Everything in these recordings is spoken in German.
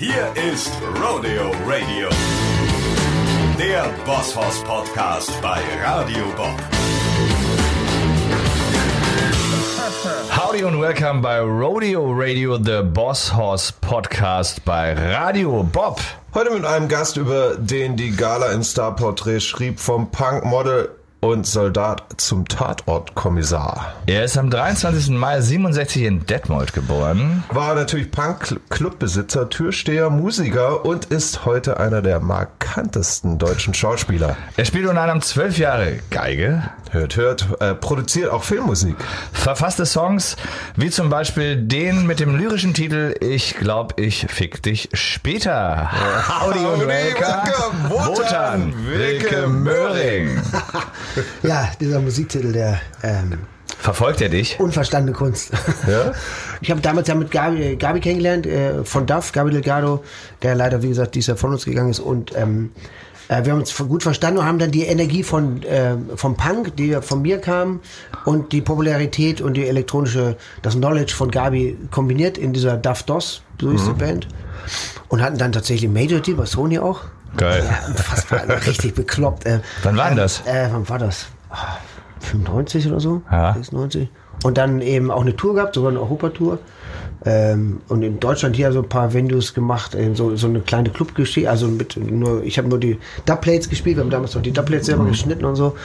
Hier ist Rodeo Radio, der Bosshaus Podcast bei Radio Bob. Howdy und welcome bei Rodeo Radio, the Boss Horse Podcast bei Radio Bob. Heute mit einem Gast, über den die Gala in Starportrait schrieb, vom Punkmodel und Soldat zum Tatortkommissar. Er ist am 23. Mai 67 in Detmold geboren. War natürlich Punk-Clubbesitzer, Türsteher, Musiker und ist heute einer der markantesten deutschen Schauspieler. Er spielt unter anderem zwölf Jahre Geige, Hört, hört, äh, produziert auch Filmmusik. verfasste Songs wie zum Beispiel den mit dem lyrischen Titel Ich glaub, ich fick dich später. Howdy und welcome, Wotan, Wilke Wilke Möhring. Ja, dieser Musiktitel der ähm, Verfolgt er dich? unverstandene Kunst. Ja? Ich habe damals ja mit Gabi, Gabi kennengelernt, äh, von Duff, Gabi Delgado, der leider, wie gesagt, dieses Jahr von uns gegangen ist. Und ähm, äh, wir haben uns gut verstanden und haben dann die Energie von äh, vom Punk, die von mir kam, und die Popularität und die elektronische, das Knowledge von Gabi kombiniert in dieser Duff DOS, so ist die Band. Und hatten dann tatsächlich Major Deal bei Sony auch. Geil. Ja, unfassbar, richtig bekloppt. Äh, Wann war denn das? Äh, wann war das? Ah, 95 oder so? Ja. 96. Und dann eben auch eine Tour gehabt, sogar eine Europatour. Ähm, und in Deutschland hier so ein paar Venues gemacht, äh, so, so eine kleine Clubgeschichte, also mit nur, ich habe nur die Dubplates gespielt, wir haben damals noch die Dubplates selber geschnitten und so.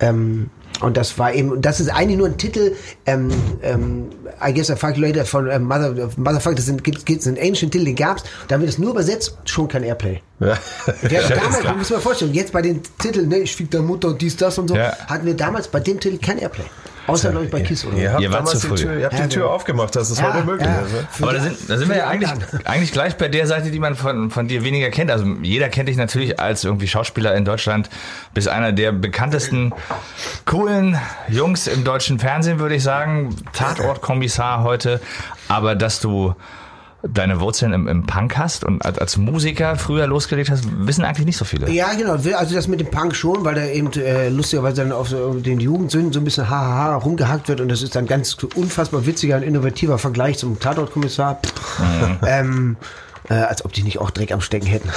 Ähm, und das war eben, das ist eigentlich nur ein Titel, ähm, ähm, I guess I fuck you later von ähm, Mother, Motherfucker, das sind, gibt's, gibt's einen Ancient Titel, den gab's, da wird es nur übersetzt, schon kein Airplay. Ja. Wir hatten damals, du musst mal vorstellen, jetzt bei den Titeln, ne, ich fick deine Mutter, dies, das und so, Ja. hatten wir damals bei dem Titel kein Airplay. Außer, glaube ich, bei Kiss oder so. Ihr habt Ihr wart damals zu die früh. Tür, ihr habt Ja, die Tür genau. aufgemacht, das ist Ja, heute möglich. ja. Also. Aber da sind, da sind wir ja eigentlich, eigentlich gleich bei der Seite, die man von, von dir weniger kennt. Also jeder kennt dich natürlich als irgendwie Schauspieler in Deutschland. Bist einer der bekanntesten, coolen Jungs im deutschen Fernsehen, würde ich sagen. Tatortkommissar heute. Aber dass du deine Wurzeln im, im Punk hast und als, als Musiker früher losgelegt hast, wissen eigentlich nicht so viele. Ja, genau. Also das mit dem Punk schon, weil da eben äh, lustigerweise dann auf so den Jugendsünden so ein bisschen hahaha rumgehackt wird und das ist dann ganz unfassbar witziger und innovativer Vergleich zum Tatortkommissar. ähm, äh, als ob die nicht auch Dreck am Stecken hätten.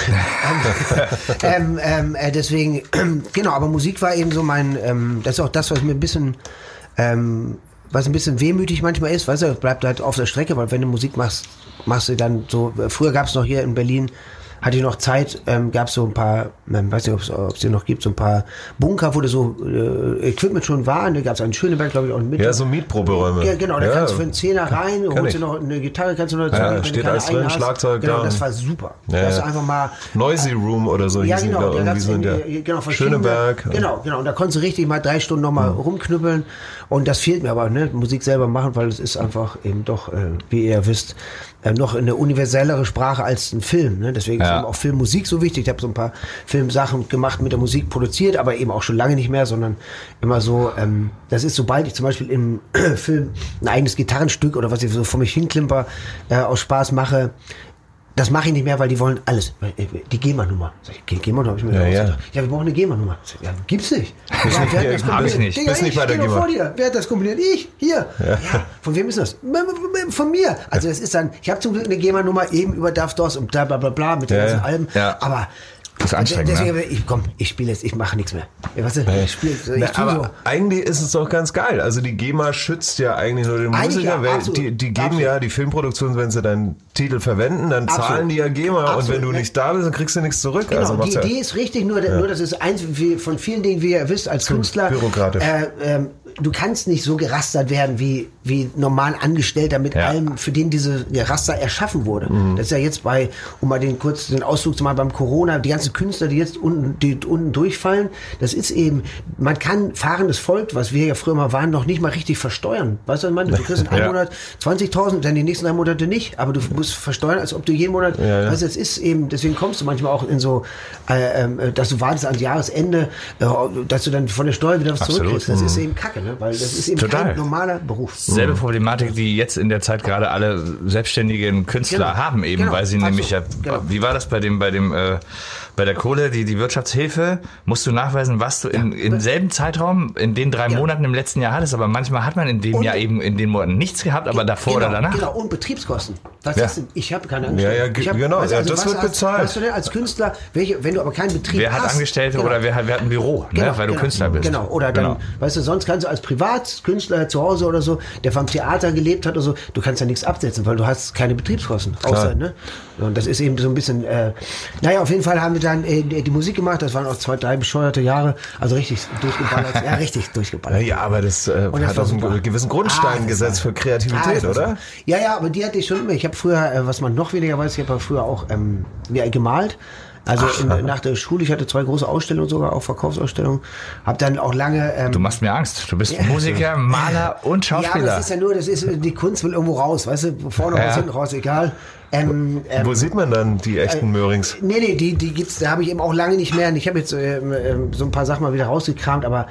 ähm, ähm, äh, deswegen, genau, aber Musik war eben so mein, ähm, das ist auch das, was mir ein bisschen, ähm, was ein bisschen wehmütig manchmal ist, weißt du, bleibt halt auf der Strecke, weil wenn du Musik machst, machst du dann so, früher gab es noch hier in Berlin, hatte ich noch Zeit, ähm, gab es so ein paar, ähm, weiß nicht, ob es die noch gibt, so ein paar Bunker, wo du so äh, Equipment schon war. Da gab es einen Schöneberg, glaube ich, auch Mitte. Ja, so Mietproberäume. Ja, genau, da Ja. kannst du für einen Zehner rein, Kenn holst dir noch eine Gitarre, kannst du noch dazu, Ja, wenn steht alles drin, hast. Schlagzeug Genau, da. das war super. Ja, da hast du ja. einfach mal Noisy Room oder so ja, genau, da da irgendwie gab's so in der irgendwie, genau, Schöneberg. Genau, genau. Und da konntest du richtig mal drei Stunden nochmal rumknüppeln. Und das fehlt mir aber, ne? Musik selber machen, weil es ist einfach eben doch, äh, wie ihr wisst, äh, noch eine universellere Sprache als ein Film. Ne? Deswegen Ja. eben auch Filmmusik so wichtig. Ich habe so ein paar Filmsachen gemacht, mit der Musik produziert, aber eben auch schon lange nicht mehr, sondern immer so, ähm, das ist, sobald ich zum Beispiel im Film ein eigenes Gitarrenstück oder was ich so vor mich hinklimper, äh, aus Spaß mache, das mache ich nicht mehr, weil die wollen alles. Die GEMA-Nummer. Ge- GEMA-Nummer habe ich mir Ja, ja, ja. ja. ja, wir brauchen eine GEMA-Nummer. Ja, gibt's nicht. Ja, wer das hab ich nicht. Digga, Bist nicht ich bei der vor dir. Wer hat das kombiniert? Ich, hier. Ja. Von wem ist das? Von mir. Also es ist dann, ich habe zum Glück eine GEMA-Nummer eben über DOS und bla bla bla bla mit den Ja, ganzen ja. Alben. Ja. Aber Das ist anstrengend, deswegen, ne? ich komm, ich spiele jetzt, ich mache nichts mehr. Ja, weißt du, ich spiele, ich Na, aber so. eigentlich ist es doch ganz geil. Also die GEMA schützt ja eigentlich nur den Eigentlich Musiker, ja, weil absolut. die, die geben Absolut. ja die Filmproduktion, wenn sie deinen Titel verwenden, dann Absolut. zahlen die ja GEMA und wenn du ne? nicht da bist, dann kriegst du nichts zurück. Genau, also die macht's ja, Idee ist richtig, nur, nur das ist eins von vielen Dingen, wie ihr wisst, als Künstler. bürokratisch. Äh, ähm, du kannst nicht so gerastert werden wie, wie normal Angestellter mit Ja. allem, für den diese Raster erschaffen wurde. Mhm. Das ist ja jetzt bei, um mal den kurz den Ausflug zu machen, beim Corona, die ganzen Künstler, die jetzt unten, die unten durchfallen, das ist eben, man kann fahrendes Volk, was wir ja früher mal waren, noch nicht mal richtig versteuern. Weißt du, was ich meine? Du kriegst in einem Ja. Monat 20.000, dann die nächsten drei Monate nicht, aber du musst versteuern, als ob du jeden Monat, Ja, ja. weißt du, es ist eben, deswegen kommst du manchmal auch in so, äh, ähm, dass du wartest ans Jahresende, äh, dass du dann von der Steuer wieder was Absolut. zurückkriegst. Das ist eben Kacke, ne? weil das ist eben Total. kein normaler Beruf. Selbe Problematik, die jetzt in der Zeit gerade alle selbstständigen Künstler Genau. haben, eben, Genau. weil sie Also, nämlich ja, genau. wie war das bei dem, bei dem, äh, bei der Kohle, die, die Wirtschaftshilfe, musst du nachweisen, was du in, im selben Zeitraum, in den drei Ja. Monaten im letzten Jahr hattest, aber manchmal hat man in dem Und- Jahr eben in den Monaten nichts gehabt, aber davor genau, oder danach. Genau, und Betriebskosten. Was Ja. ist denn? Ich habe keine Ja, ja. Ich hab- genau, weißt ja, das was wird hast- bezahlt. Hast du denn als Künstler, welche, wenn du aber keinen Betrieb Wer hast. hat Angestellte genau, oder wer hat, wer hat ein Büro, ne, weil du genau, Künstler bist. Genau, oder dann, Genau. weißt du, sonst kannst du als Privatkünstler zu Hause oder so, der vom Theater gelebt hat oder so, du kannst ja nichts absetzen, weil du hast keine Betriebskosten. Außer, ne? Und das ist eben so ein bisschen, äh, naja, auf jeden Fall haben wir dann äh, die Musik gemacht, das waren auch zwei, drei bescheuerte Jahre, also richtig durchgeballert, ja, richtig durchgeballert. Ja, aber das äh, das hat auch einen super. gewissen Ah, Grundstein das gesetzt für Kreativität, Ah, oder? Ja, ja, aber die hatte ich schon immer. Ich habe früher, äh, was man noch weniger weiß, ich habe ja früher auch ähm, ja, gemalt. Also in, nach der Schule, ich hatte zwei große Ausstellungen sogar, auch Verkaufsausstellungen. Habe dann auch lange... Ähm, Du machst mir Angst. Du bist Musiker, Maler und ja, aber Schauspieler. das ist ja nur, das ist, die Kunst will irgendwo raus, weißt du, vorne Ja. raus, hinten raus, egal. Ähm, ähm, Wo sieht man dann die echten Möhrings? Nee, nee, die, die gibt's, da habe ich eben auch lange nicht mehr. Ich habe jetzt ähm, ähm, so ein paar Sachen mal wieder rausgekramt, aber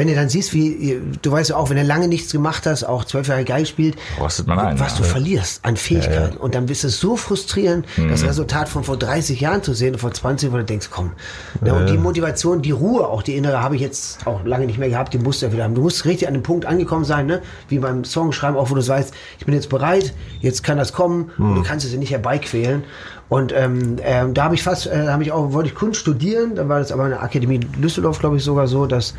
wenn du dann siehst, wie, du weißt ja auch, wenn du lange nichts gemacht hast, auch zwölf Jahre Geil spielt, Rostet man ein, was ja. du verlierst an Fähigkeiten. Und dann bist es so frustrierend, das Resultat von vor 30 Jahren zu sehen und vor 20, wo du denkst, komm. Ja, und die Motivation, die Ruhe, auch die innere, habe ich jetzt auch lange nicht mehr gehabt, die musst du ja wieder haben. Du musst richtig an dem Punkt angekommen sein, ne? wie beim Songschreiben, auch wo du weißt, ich bin jetzt bereit, jetzt kann das kommen und du kannst es ja nicht herbeiquälen. Und ähm, ähm, da habe ich fast, äh, habe ich auch, wollte ich Kunst studieren, dann war das aber in der Akademie Düsseldorf, glaube ich, sogar so, dass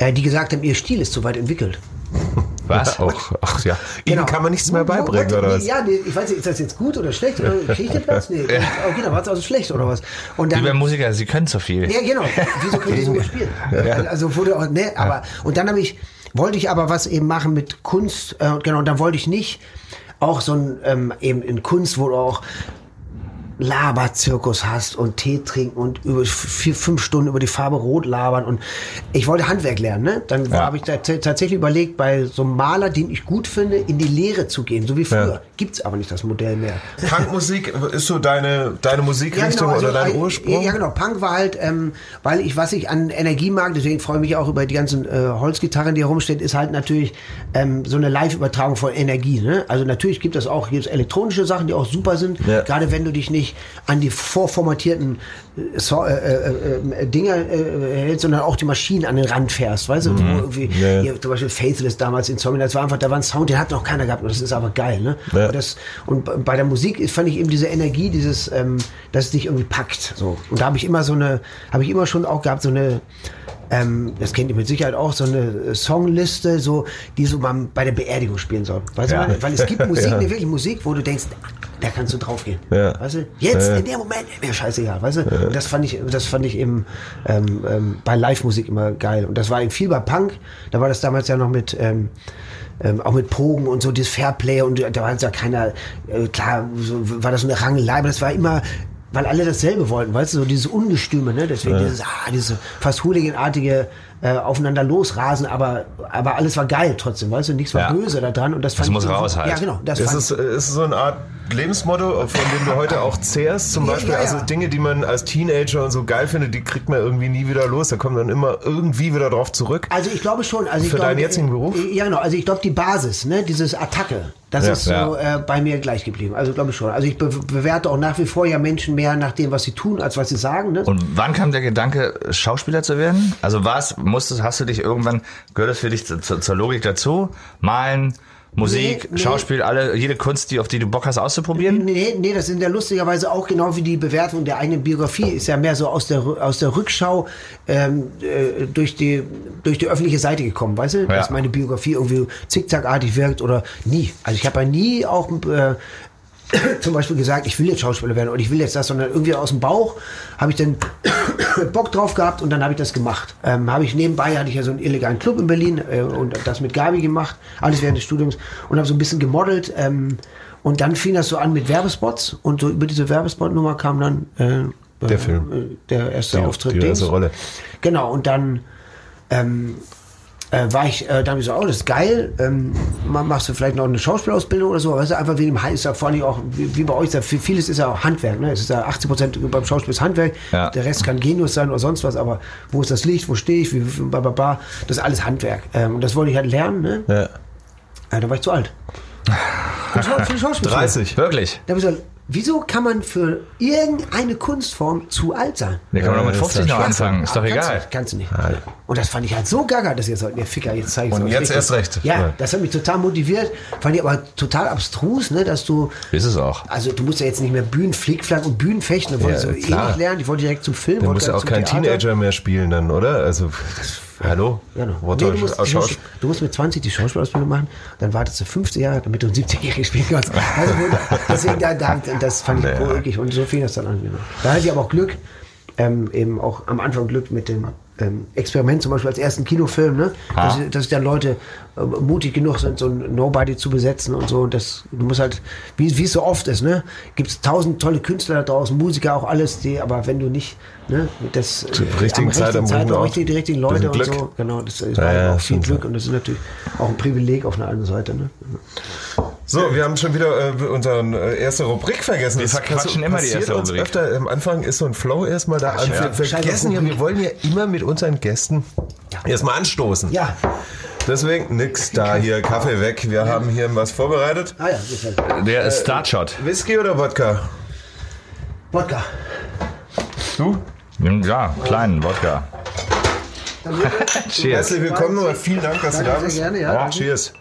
äh, die gesagt haben, ihr Stil ist zu weit entwickelt. Was? Auch, ach ja, ihnen kann man nichts mehr beibringen, oder was? Ja, nee, ich weiß nicht, ist das jetzt gut oder schlecht? Oder kriege ich den Platz? Nee. Okay, dann war es also schlecht oder was? Und dann, Liebe Musiker, Sie können so viel. ja, genau. Wieso können die so gut spielen? Also wurde auch, ne, aber, und dann habe ich, wollte ich aber was eben machen mit Kunst, äh, genau, und dann wollte ich nicht auch so ein, ähm, eben in Kunst, wo auch Laberzirkus hast und Tee trinken und über vier, fünf Stunden über die Farbe Rot labern und ich wollte Handwerk lernen, ne? Dann Ja. habe ich da tatsächlich überlegt, bei so einem Maler, den ich gut finde, in die Lehre zu gehen, so wie früher. Ja. Gibt's aber nicht das Modell mehr. Punkmusik ist so deine, deine Musikrichtung also, oder dein Ursprung? Ja, genau. Punk war halt, ähm, weil ich, was ich an Energie mag, deswegen freue ich mich auch über die ganzen äh, Holzgitarren, die hier rumstehen, ist halt natürlich ähm, so eine Live-Übertragung von Energie. Ne? Also natürlich gibt es auch gibt's elektronische Sachen, die auch super sind, Ja. gerade wenn du dich nicht an die vorformatierten äh, so, äh, äh, äh, Dinger äh, hältst, sondern auch die Maschinen an den Rand fährst, weißt du? Mhm. Ja, hier, zum Beispiel Faithless damals in Zombie, das war einfach, da war ein Sound, den hat noch keiner gehabt und das ist aber geil. Ne? Ja. Und, das, und bei der Musik fand ich eben diese Energie, dieses, ähm, dass es dich irgendwie packt. So. Und da habe ich immer so eine, habe ich immer schon auch gehabt, so eine, ähm, das kennt ihr mit Sicherheit auch, so eine äh, Songliste, so, die so man bei der Beerdigung spielen soll. Weißt Ja. du, weil es gibt Musik, Ja. eine wirklich Musik, wo du denkst, da kannst du draufgehen. Ja. Weißt du? Jetzt, Ja. in dem Moment, wäre scheißegal, weißt du? Und das fand ich, das fand ich eben ähm, ähm, bei Live-Musik immer geil. Und das war eben viel bei Punk, da war das damals ja noch mit, ähm, ähm, auch mit Pogen und so, dieses Fairplay und da war jetzt ja keiner, äh, klar, so, war das so eine Rangelei, aber das war immer, weil alle dasselbe wollten, weißt du, so dieses Ungestüme, ne? Deswegen dieses, ah, diese fast hooliganartige äh, aufeinander losrasen, aber, aber alles war geil trotzdem, weißt du, nichts war Ja. böse da dran und das fand muss ich irgendwie- raus halt. Ja, genau, das es, ist so eine Art Lebensmotto, von dem du heute auch zehrst? Zum Ja, Beispiel, ja, ja. also Dinge, die man als Teenager und so geil findet, die kriegt man irgendwie nie wieder los. Da kommt man immer irgendwie wieder drauf zurück. Also ich glaube schon. Also ich Für glaube, deinen jetzigen Beruf? Ja, genau. Also ich glaube, die Basis, ne, dieses Attacke, das Ja, ist so ja. äh, bei mir gleich geblieben. Also glaube ich schon. Also ich be bewerte auch nach wie vor ja Menschen mehr nach dem, was sie tun, als was sie sagen. Ne? Und wann kam der Gedanke, Schauspieler zu werden? Also war es, musstest, hast du dich irgendwann, gehört das für dich zu, zu, zur Logik dazu? Malen, Musik, Nee, nee. Schauspiel, alle, jede Kunst, die, auf die du Bock hast auszuprobieren? Nee, nee, das sind ja lustigerweise auch genau wie die Bewertung der eigenen Biografie. Ist ja mehr so aus der, aus der Rückschau ähm, äh, durch, die, durch die öffentliche Seite gekommen, weißt du? Dass meine Biografie irgendwie zickzackartig wirkt oder nie. Also ich habe ja nie auch äh, zum Beispiel gesagt, ich will jetzt Schauspieler werden und ich will jetzt das, sondern irgendwie aus dem Bauch habe ich dann Bock drauf gehabt und dann habe ich das gemacht. Ähm, habe ich nebenbei hatte ich ja so einen illegalen Club in Berlin äh, und das mit Gabi gemacht, alles während des Studiums und habe so ein bisschen gemodelt. Ähm, und dann fing das so an mit Werbespots und so über diese Werbespot-Nummer kam dann äh, Der Film. äh, der erste Die- Auftritt. die erste. Rolle. Genau, und dann ähm, äh, war ich, äh, da habe ich so, oh, das ist geil, ähm, ma- machst du vielleicht noch eine Schauspielausbildung oder so, weißt du, einfach wie im ist ja vor allem auch, wie, wie bei euch, ist ja, viel- vieles ist ja auch Handwerk, ne? Es ist ja 80 Prozent beim Schauspiel ist Handwerk, Ja. der Rest kann Genius sein oder sonst was, aber wo ist das Licht, wo stehe ich, wie, ba, ba, ba, das ist alles Handwerk. Ähm, und das wollte ich halt lernen, ne? Ja. Ja, da war ich zu alt. Für die Schau- für die Schauspielschule. 30. Wirklich? Da hab ich gesagt, wieso kann man für irgendeine Kunstform zu alt sein? Der kann man doch mit Ja, ist 50 ja noch anfangen. Ist doch kannst egal. Du, kannst du nicht. Und das fand ich halt so gaga, dass ihr sagt, ihr Ficker, jetzt zeige ich Und jetzt erst recht. Ja, das hat mich total motiviert. Fand ich aber total abstrus, ne, dass du, Ist es auch. also du musst ja jetzt nicht mehr Bühnenflickflack und Bühnenfechten, da wollte Ja, ich so klar. ähnlich lernen. Ich wollte direkt zum Film. Du musst ja auch kein Theater. Teenager mehr spielen dann, oder? Also, hallo? Ja. What nee, du, musst, du, musst, du musst mit 20 die Schauspielausbildung machen, dann wartest du 15 Jahre, damit du ein 70-Jähriges spielen kannst. Also, deswegen, da, da, das fand ich Naja. wirklich und so fing das dann an. Genau. Da hatte ich aber auch Glück, ähm, eben auch am Anfang Glück mit dem ähm, Experiment, zum Beispiel als ersten Kinofilm, ne? dass, dass sich dann Leute äh, mutig genug sind, so ein Nobody zu besetzen und so. Und das, du musst halt, wie wie es so oft ist, ne? gibt es tausend tolle Künstler da draußen, Musiker auch alles, die, aber wenn du nicht ne, das äh, Zur richtigen Zeit am Zeit, richtigen auch Ort. richtig, die richtigen Leute und so, genau, das ist Ja, ja, auch viel. Glück und das ist natürlich auch ein Privileg auf einer anderen Seite. Ne? So, wir haben schon wieder äh, unsere äh, erste Rubrik vergessen. Wir Das verquatschen immer die erste uns Rubrik. öfter. Am Anfang ist so ein Flow erstmal da. Also ja. wir vergessen ja, wir wollen ja immer mit unseren Gästen erstmal anstoßen. Ja, Deswegen nix da hier, Kaffee weg. Wir haben hier was vorbereitet. ah ja, gefällt mir. Der Startshot. Whisky oder Wodka? Wodka. Du? Ja, kleinen Wodka. Cheers. Herzlich willkommen nochmal. Vielen Dank, dass Danke du da sehr bist. gerne, ja, danke. Cheers.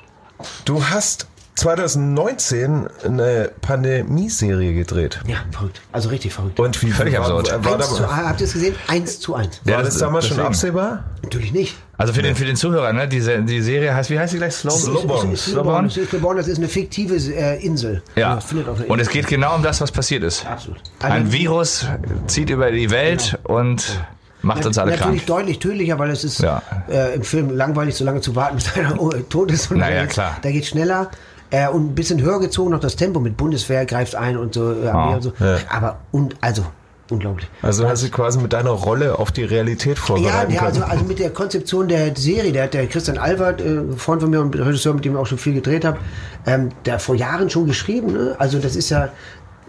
Du hast 2019 eine Pandemie-Serie gedreht. Ja, verrückt. Also richtig verrückt. Und wie Völlig absurd. War, Eins zu, da, habt ihr es gesehen? Eins zu eins. war Ja, das das- damals schon absehbar? Natürlich nicht. Also für den, für den Zuhörer, ne? Diese, die Serie heißt, wie heißt die gleich? Slow Slowborn. Slowborn? Ist Slowborn, das ist eine fiktive äh, Insel. Ja. Einer Und es geht genau um das, was passiert ist. Absolut. Ein Also- Virus zieht über die Welt und macht uns alle Natürlich krank. deutlich tödlicher, weil es ist Ja. äh, im Film langweilig, so lange zu warten, bis einer tot ist. Und Naja, klar. Da geht schneller. Äh, und ein bisschen höher gezogen noch das Tempo mit Bundeswehr greift ein und so. Äh, Ja. und so. Ja. Aber und also unglaublich. Also hast du quasi mit deiner Rolle auf die Realität Ja, vorbereiten ja also, also mit der Konzeption der Serie, der hat der Christian Albert, äh, Freund von mir und Regisseur, mit dem ich auch schon viel gedreht habe, ähm, der vor Jahren schon geschrieben. Ne? Also das ist ja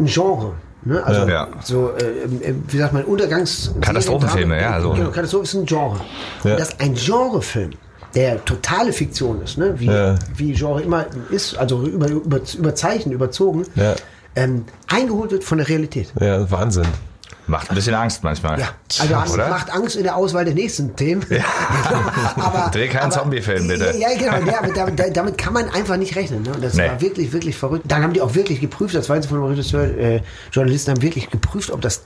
ein Genre. Ne? Also Ja. so, äh, äh, wie sagt man, Untergangs... Katastrophenfilme, ja, so. Genau, Katastrophe ist ein Genre. Ja. Und dass ein Genrefilm, der totale Fiktion ist, ne? wie, Ja. wie Genre immer ist, also über, über, überzeichnet, überzogen, Ja. ähm, eingeholt wird von der Realität. Ja, Wahnsinn. Macht ein bisschen Angst manchmal. Ja, also Angst, Oder? macht Angst in der Auswahl der nächsten Themen. aber, Dreh keinen Zombie-Film, bitte. Ja, ja, genau. Ja, damit, damit kann man einfach nicht rechnen. Ne? Das Nee. war wirklich, wirklich verrückt. Dann haben die auch wirklich geprüft, das war jetzt von dem Regisseur, äh, Journalisten haben wirklich geprüft, ob das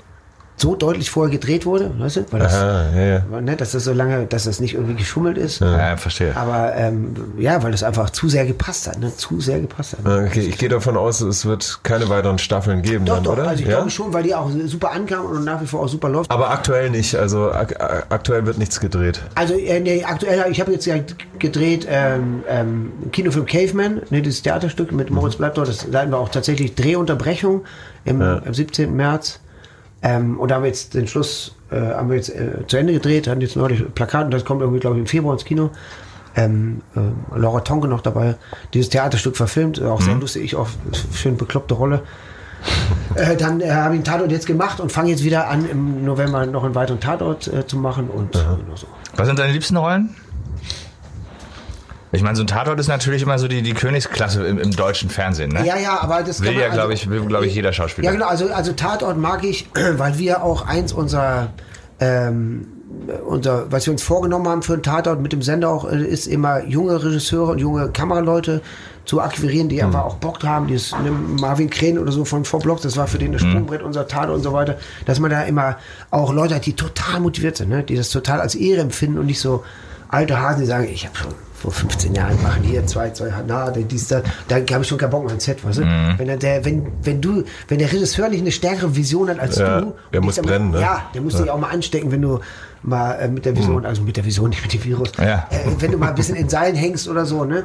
so deutlich vorher gedreht wurde, weißt du? Weil das, Ah, ja, ja. ne, dass das so lange, dass das nicht irgendwie geschummelt ist. Ja, verstehe. Aber ähm, ja, weil das einfach zu sehr gepasst hat, ne? Zu sehr gepasst hat. Okay, ich gehe davon aus, es wird keine weiteren Staffeln geben, Doch, dann, doch, oder? also ich ja? glaube schon, weil die auch super ankam und nach wie vor auch super läuft. Aber aktuell nicht. Also ak ak- aktuell wird nichts gedreht. Also äh, nee, aktuell, ich habe jetzt ja gedreht ähm, ähm, Kinofilm Caveman, ne, dieses Theaterstück mit Moritz bleibt dort. Das, da hatten wir auch tatsächlich Drehunterbrechung im, am 17. März. Ähm, und da haben wir jetzt den Schluss, äh, haben wir jetzt äh, zu Ende gedreht, hatten jetzt neulich Plakat und das kommt irgendwie, glaube ich, im Februar ins Kino. Ähm, äh, Laura Tonke noch dabei, dieses Theaterstück verfilmt, auch sehr lustig, ich auch schön bekloppte Rolle. Äh, dann äh, habe ich einen Tatort jetzt gemacht und fange jetzt wieder an, im November noch einen weiteren Tatort äh, zu machen und genau so. Was sind deine liebsten Rollen? Ich meine, so ein Tatort ist natürlich immer so die, die Königsklasse im, im deutschen Fernsehen, ne? Ja, ja, aber das Will ja, also- glaube ich, will, glaube ich, jeder Schauspieler. Ja, genau, also, also Tatort mag ich, weil wir auch eins unserer, ähm, unser, was wir uns vorgenommen haben für einen Tatort mit dem Sender auch, äh, ist immer junge Regisseure und junge Kameraleute zu akquirieren, die einfach auch Bock haben, dieses ne, Marvin Krähen oder so von Vorblock, das war für den das Sprungbrett, unser Tatort und so weiter, dass man da immer auch Leute hat, die total motiviert sind, ne, die das total als Ehre empfinden und nicht so alte Hasen, die sagen, ich habe schon vor 15 Jahren machen hier zwei, zwei, na, dies, da, da habe ich schon keinen Bock mehr ins Set, weißt du? Wenn, er der, wenn, wenn du, wenn der Regisseur nicht eine stärkere Vision hat als Ja, du, der muss brennen, ne? Ja, der muss dich auch mal anstecken, wenn du mal äh, mit der Vision, also mit der Vision, nicht mit dem Virus, Ja. äh, wenn du mal ein bisschen in Seilen hängst oder so, ne?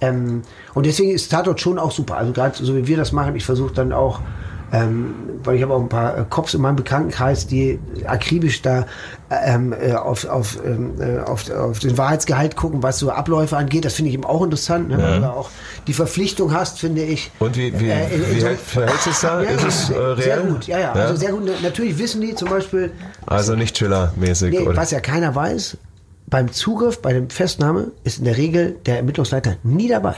Ähm, und deswegen ist Tatort schon auch super. Also gerade so wie wir das machen, ich versuche dann auch, ähm, weil ich habe auch ein paar äh, Cops in meinem Bekanntenkreis, die akribisch da ähm, äh, auf, auf, ähm, äh, auf, auf den Wahrheitsgehalt gucken, was so Abläufe angeht. Das finde ich eben auch interessant, ne? weil du auch die Verpflichtung hast, finde ich. Und wie, wie, äh, in- in wie so- hält- verhält sich da? Ja, ist es äh, reell? Sehr gut, ja, ja, Also sehr gut. Natürlich wissen die zum Beispiel, Also nicht Chiller-mäßig, nee, was ja keiner weiß, beim Zugriff, bei der Festnahme ist in der Regel der Ermittlungsleiter nie dabei.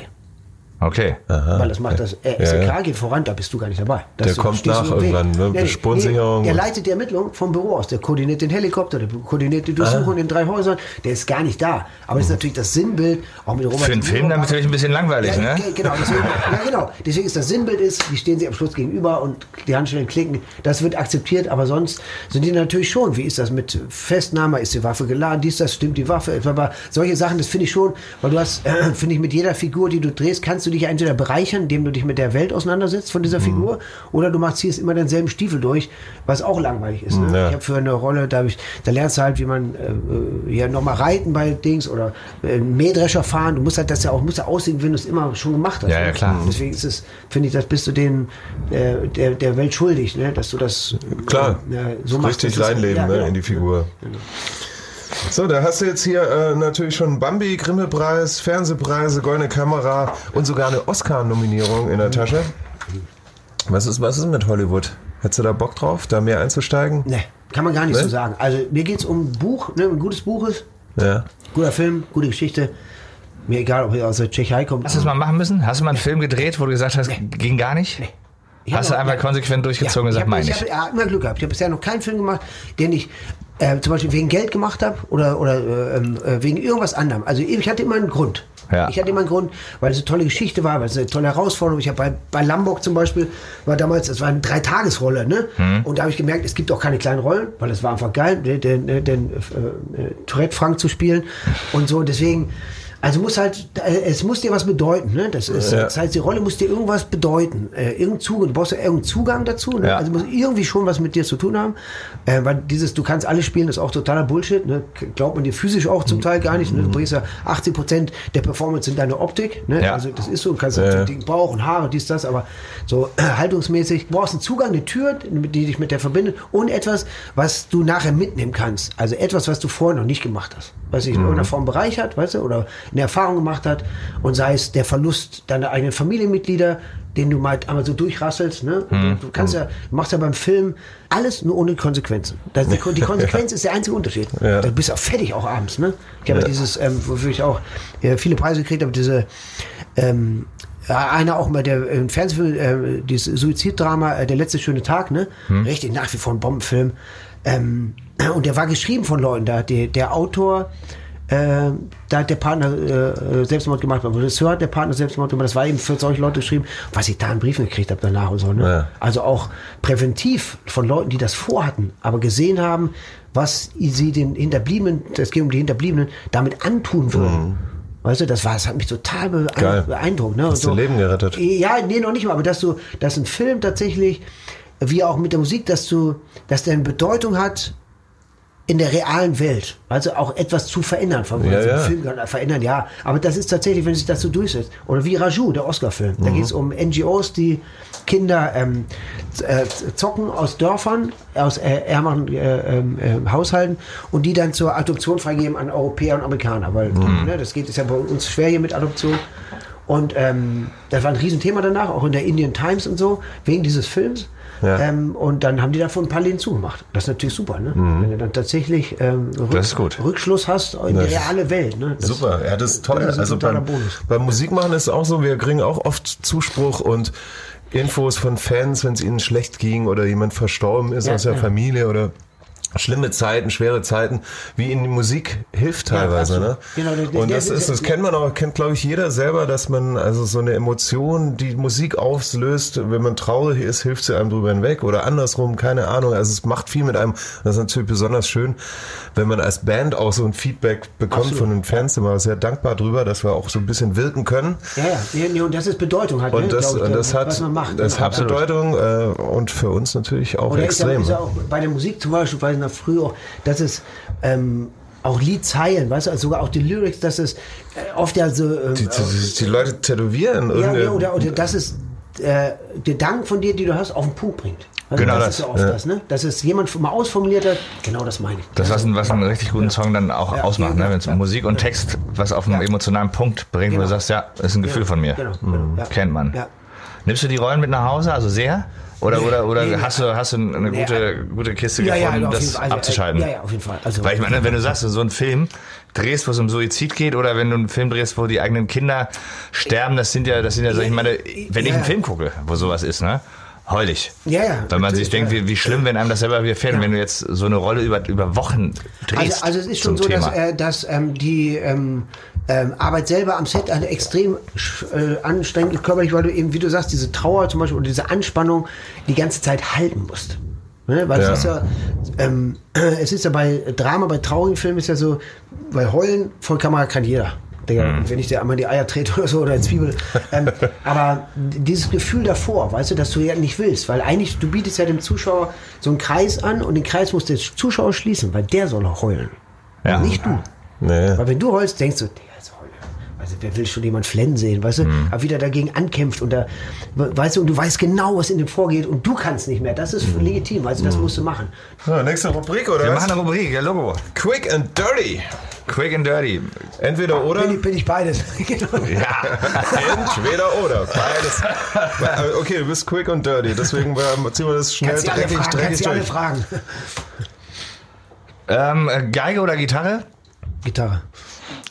Okay. Weil das macht das äh, Ja, SEK ja. geht voran, da bist du gar nicht dabei. Das Der kommt nach irgendwann, ne? Spurensicherung der und- leitet die Ermittlung vom Büro aus. Der koordiniert den Helikopter, der koordiniert die Ah. Durchsuchung in drei Häusern. Der ist gar nicht da. Aber das ist natürlich das Sinnbild, auch mit Robert Für einen De Film dann natürlich ein bisschen langweilig, Ja, ne? ge- Genau, deswegen, ja, genau. Deswegen ist das Sinnbild ist, die stehen sich am Schluss gegenüber und die Handschellen klicken. Das wird akzeptiert, aber sonst sind die natürlich schon. Wie ist das mit Festnahme? Ist die Waffe geladen? Dies, das stimmt die Waffe. Aber solche Sachen, das finde ich schon, weil du hast, äh, finde ich, mit jeder Figur, die du drehst, kannst du dich entweder bereichern, indem du dich mit der Welt auseinandersetzt von Mhm. dieser Figur, oder du machst ziehst immer denselben Stiefel durch, was auch langweilig ist. Ne? Ja. Ich habe für eine Rolle, da, ich, da lernst du halt, wie man äh, äh, ja nochmal reiten bei Dings oder äh, Mähdrescher fahren. Du musst halt das ja auch, musst ja aussehen, wenn du es immer schon gemacht hast. Ja, ja, ne? klar. Deswegen ist es, finde ich, das bist du den, äh, der, der Welt schuldig, ne? dass du das Klar, äh, so machst. richtig reinleben ja, ne, genau. in die Figur. So, da hast du jetzt hier äh, natürlich schon Bambi, Grimme-Preis, Fernsehpreise, Goldene Kamera und sogar eine Oscar-Nominierung in der Tasche. Was ist, was ist mit Hollywood? Hättest du da Bock drauf, da mehr einzusteigen? Ne, kann man gar nicht Ne? so sagen. Also mir geht es um ein Buch, ne? ein gutes Buch ist, Ja. guter Film, gute Geschichte. Mir egal, ob er aus der Tschechei kommt. Hast du das mal machen müssen? Hast du mal einen Film gedreht, wo du gesagt hast, ging gar nicht? Ich hab Hast du einfach ja. konsequent durchgezogen und ich gesagt, hab- meine ich. ich. habe ja, immer Glück gehabt. Ich habe bisher noch keinen Film gemacht, den ich äh, zum Beispiel wegen Geld gemacht habe oder, oder äh, ähm, äh, wegen irgendwas anderem. Also ich hatte immer einen Grund. Ja. Ich hatte immer einen Grund, weil es eine tolle Geschichte war, weil es eine tolle Herausforderung. Ich habe bei, bei Lombok zum Beispiel, war damals, das war eine Dreitagesrolle, ne? Mhm. Und da habe ich gemerkt, es gibt auch keine kleinen Rollen, weil es war einfach geil, den, den, den äh, äh, Tourette Frank zu spielen und so. Und deswegen, also muss halt, äh, es muss dir was bedeuten, ne? Das ist, Ja. das heißt, die Rolle muss dir irgendwas bedeuten. Äh, irgendein Zugang, du brauchst ja irgendeinen Zugang dazu, ne? Ja. Also muss irgendwie schon was mit dir zu tun haben. Äh, weil dieses, du kannst alles spielen, ist auch totaler Bullshit. Ne? Glaubt man dir physisch auch zum Teil gar nicht. Ne? Du bringst ja 80 Prozent der Performance in deine Optik. Ne? Ja. Also das ist so, du kannst ja. dicken Bauch und Haare, dies, das, aber so äh, haltungsmäßig. Du brauchst einen Zugang, eine Tür, die dich mit der verbindet und etwas, was du nachher mitnehmen kannst. Also etwas, was du vorher noch nicht gemacht hast. Was dich in irgendeiner Form bereichert, weißt du, oder eine Erfahrung gemacht hat. Und sei es der Verlust deiner eigenen Familienmitglieder, den du mal einmal so durchrasselst. Ne? Mhm. Du, kannst ja, du machst ja beim Film alles nur ohne Konsequenzen. Das, die, die Konsequenz ist der einzige Unterschied. Ja. Du bist auch fertig auch abends. Ne? Ich habe ja. dieses, ähm, wofür ich auch äh, viele Preise gekriegt habe, diese ähm, ja, einer auch mal der äh, Fernsehfilm, äh, dieses Suiziddrama, äh, der letzte schöne Tag, ne? Richtig nach wie vor ein Bombenfilm. Ähm, und der war geschrieben von Leuten, da der, der Autor, äh, da hat der Partner äh, Selbstmord gemacht, der Regisseur hat der Partner Selbstmord gemacht, das war eben für solche Leute geschrieben, was ich da an Briefen gekriegt habe danach und so. Ne? Ja. Also auch präventiv von Leuten, die das vorhatten, aber gesehen haben, was sie den Hinterbliebenen, das geht um die Hinterbliebenen, damit antun würden. Weißt du, das war, das hat mich total beeindruckt. Ne? Hast du Leben gerettet. Ja, nee, noch nicht mal, aber dass du, dass ein Film tatsächlich, wie auch mit der Musik, dass du, dass der eine Bedeutung hat in der realen Welt. Also auch etwas zu verändern. Von Ja, ja. Film kann verändern, ja. Aber das ist tatsächlich, wenn sich das so durchsetzt. Oder wie Raju, der Oscar-Film. Mhm. Da geht es um NGOs, die Kinder ähm, äh, zocken aus Dörfern, aus äh, ärmeren äh, ähm, äh, Haushalten und die dann zur Adoption freigeben an Europäer und Amerikaner. Weil Mhm. ne, das geht, ist ja bei uns schwer hier mit Adoption. Und ähm, das war ein Riesenthema danach, auch in der Indian Times und so, wegen dieses Films. Ja. Ähm, und dann haben die davon ein paar Läden zugemacht. Das ist natürlich super, ne? Wenn du dann tatsächlich ähm, Rück Das. Rückschluss hast in die reale Welt. Ne? Das- Super, ja, das ist toll. das ist ein also beim, Bonus. beim Musikmachen ist es auch so, wir kriegen auch oft Zuspruch und Infos von Fans, wenn es ihnen schlecht ging oder jemand verstorben ist Ja, aus der ja. Familie oder schlimme Zeiten, schwere Zeiten, wie ihnen die Musik hilft teilweise. absolut. ne? Genau, der- und der- das der- ist, das kennt man auch, kennt glaube ich jeder selber, dass man also so eine Emotion, die Musik auslöst, wenn man traurig ist, hilft sie einem drüber hinweg oder andersrum, keine Ahnung. Also es macht viel mit einem. Das ist natürlich besonders schön, wenn man als Band auch so ein Feedback bekommt Absolut. von den Fans. Sind wir sehr dankbar drüber, dass wir auch so ein bisschen wirken können. Ja, ja, und das ist Bedeutung halt, ne, Und das, glaub ich, und das hat, was man macht. das genau. hat Bedeutung äh, und für uns natürlich auch Oder ist ja, extrem. ist ja auch bei der Musik zum Beispiel, weiß noch früher auch, dass es ähm, auch Liedzeilen, weißt du, also sogar auch die Lyrics, dass es äh, oft ja so. ähm, die, die, die Leute tätowieren. ja, ja, oder, oder dass es äh, der Dank von dir, die du hast, auf den Punkt bringt. Also Genau das. das, ist ja oft ja. das, ne? Dass es jemand mal ausformuliert hat, genau das meine ich. Das, was, ein, was einen richtig guten Song dann auch Ja, ausmacht, ja, ne? wenn es ja. Musik und Text was auf einen emotionalen Punkt bringt, wo du Genau. sagst, ja, das ist ein Gefühl Ja, von mir. Genau, genau, ja. Kennt man. Ja. Nimmst du die Rollen mit nach Hause, also sehr? Oder, oder, oder hast du, hast du eine Nee, gute, gute Kiste Ja, ja, gefunden, jeden das Fall. Also, abzuschalten? Ja, ja, auf jeden Fall. Also, Weil ich meine, wenn du sagst, so einen Film drehst, wo es um Suizid geht, oder wenn du einen Film drehst, wo die eigenen Kinder sterben, das sind ja, das sind ja so, ich meine, wenn ich Ja. einen Film gucke, wo sowas ist, ne? Heul ich. Ja, ja, Weil man sich denkt, wie, wie schlimm, wenn einem das selber widerfährt, Ja. wenn du jetzt so eine Rolle über, über Wochen drehst. Also, also es ist schon so, dass, Thema. äh, dass ähm, die ähm, ähm, Arbeit selber am Set eine extrem äh, anstrengend körperlich, weil du eben, wie du sagst, diese Trauer zum Beispiel oder diese Anspannung die ganze Zeit halten musst. Ne? Weil Ja. es ist ja, ähm, es ist ja bei Drama, bei traurigen Filmen ist ja so, bei Heulen vor Kamera kann jeder. Digga, Mhm. Wenn ich dir einmal die Eier trete oder so oder Zwiebel. ähm, aber dieses Gefühl davor, weißt du, dass du ja nicht willst, weil eigentlich, du bietest ja dem Zuschauer so einen Kreis an und den Kreis muss der Zuschauer schließen, weil der soll heulen. Ja. Nicht du. Nee. Weil wenn du heulst, denkst du. Also wer will schon jemand flennen sehen, weißt du? Mhm. Aber wieder dagegen ankämpft und da, weißt du, und du weißt genau, was in dem vorgeht und du kannst nicht mehr. Das ist legitim, also das musst du machen. So, nächste Rubrik, oder Wir was? machen eine Rubrik, ja, Logo. Quick and Dirty. Quick and dirty. Entweder oder. Bin ich, bin ich beides. Genau. Ja. Entweder oder. Beides. Äh, Okay, du bist quick und dirty. Deswegen äh, ziehen wir das schnell Kannst du alle dreckig, dreckig kannst du alle durch. fragen. ähm, Geige oder Gitarre? Gitarre.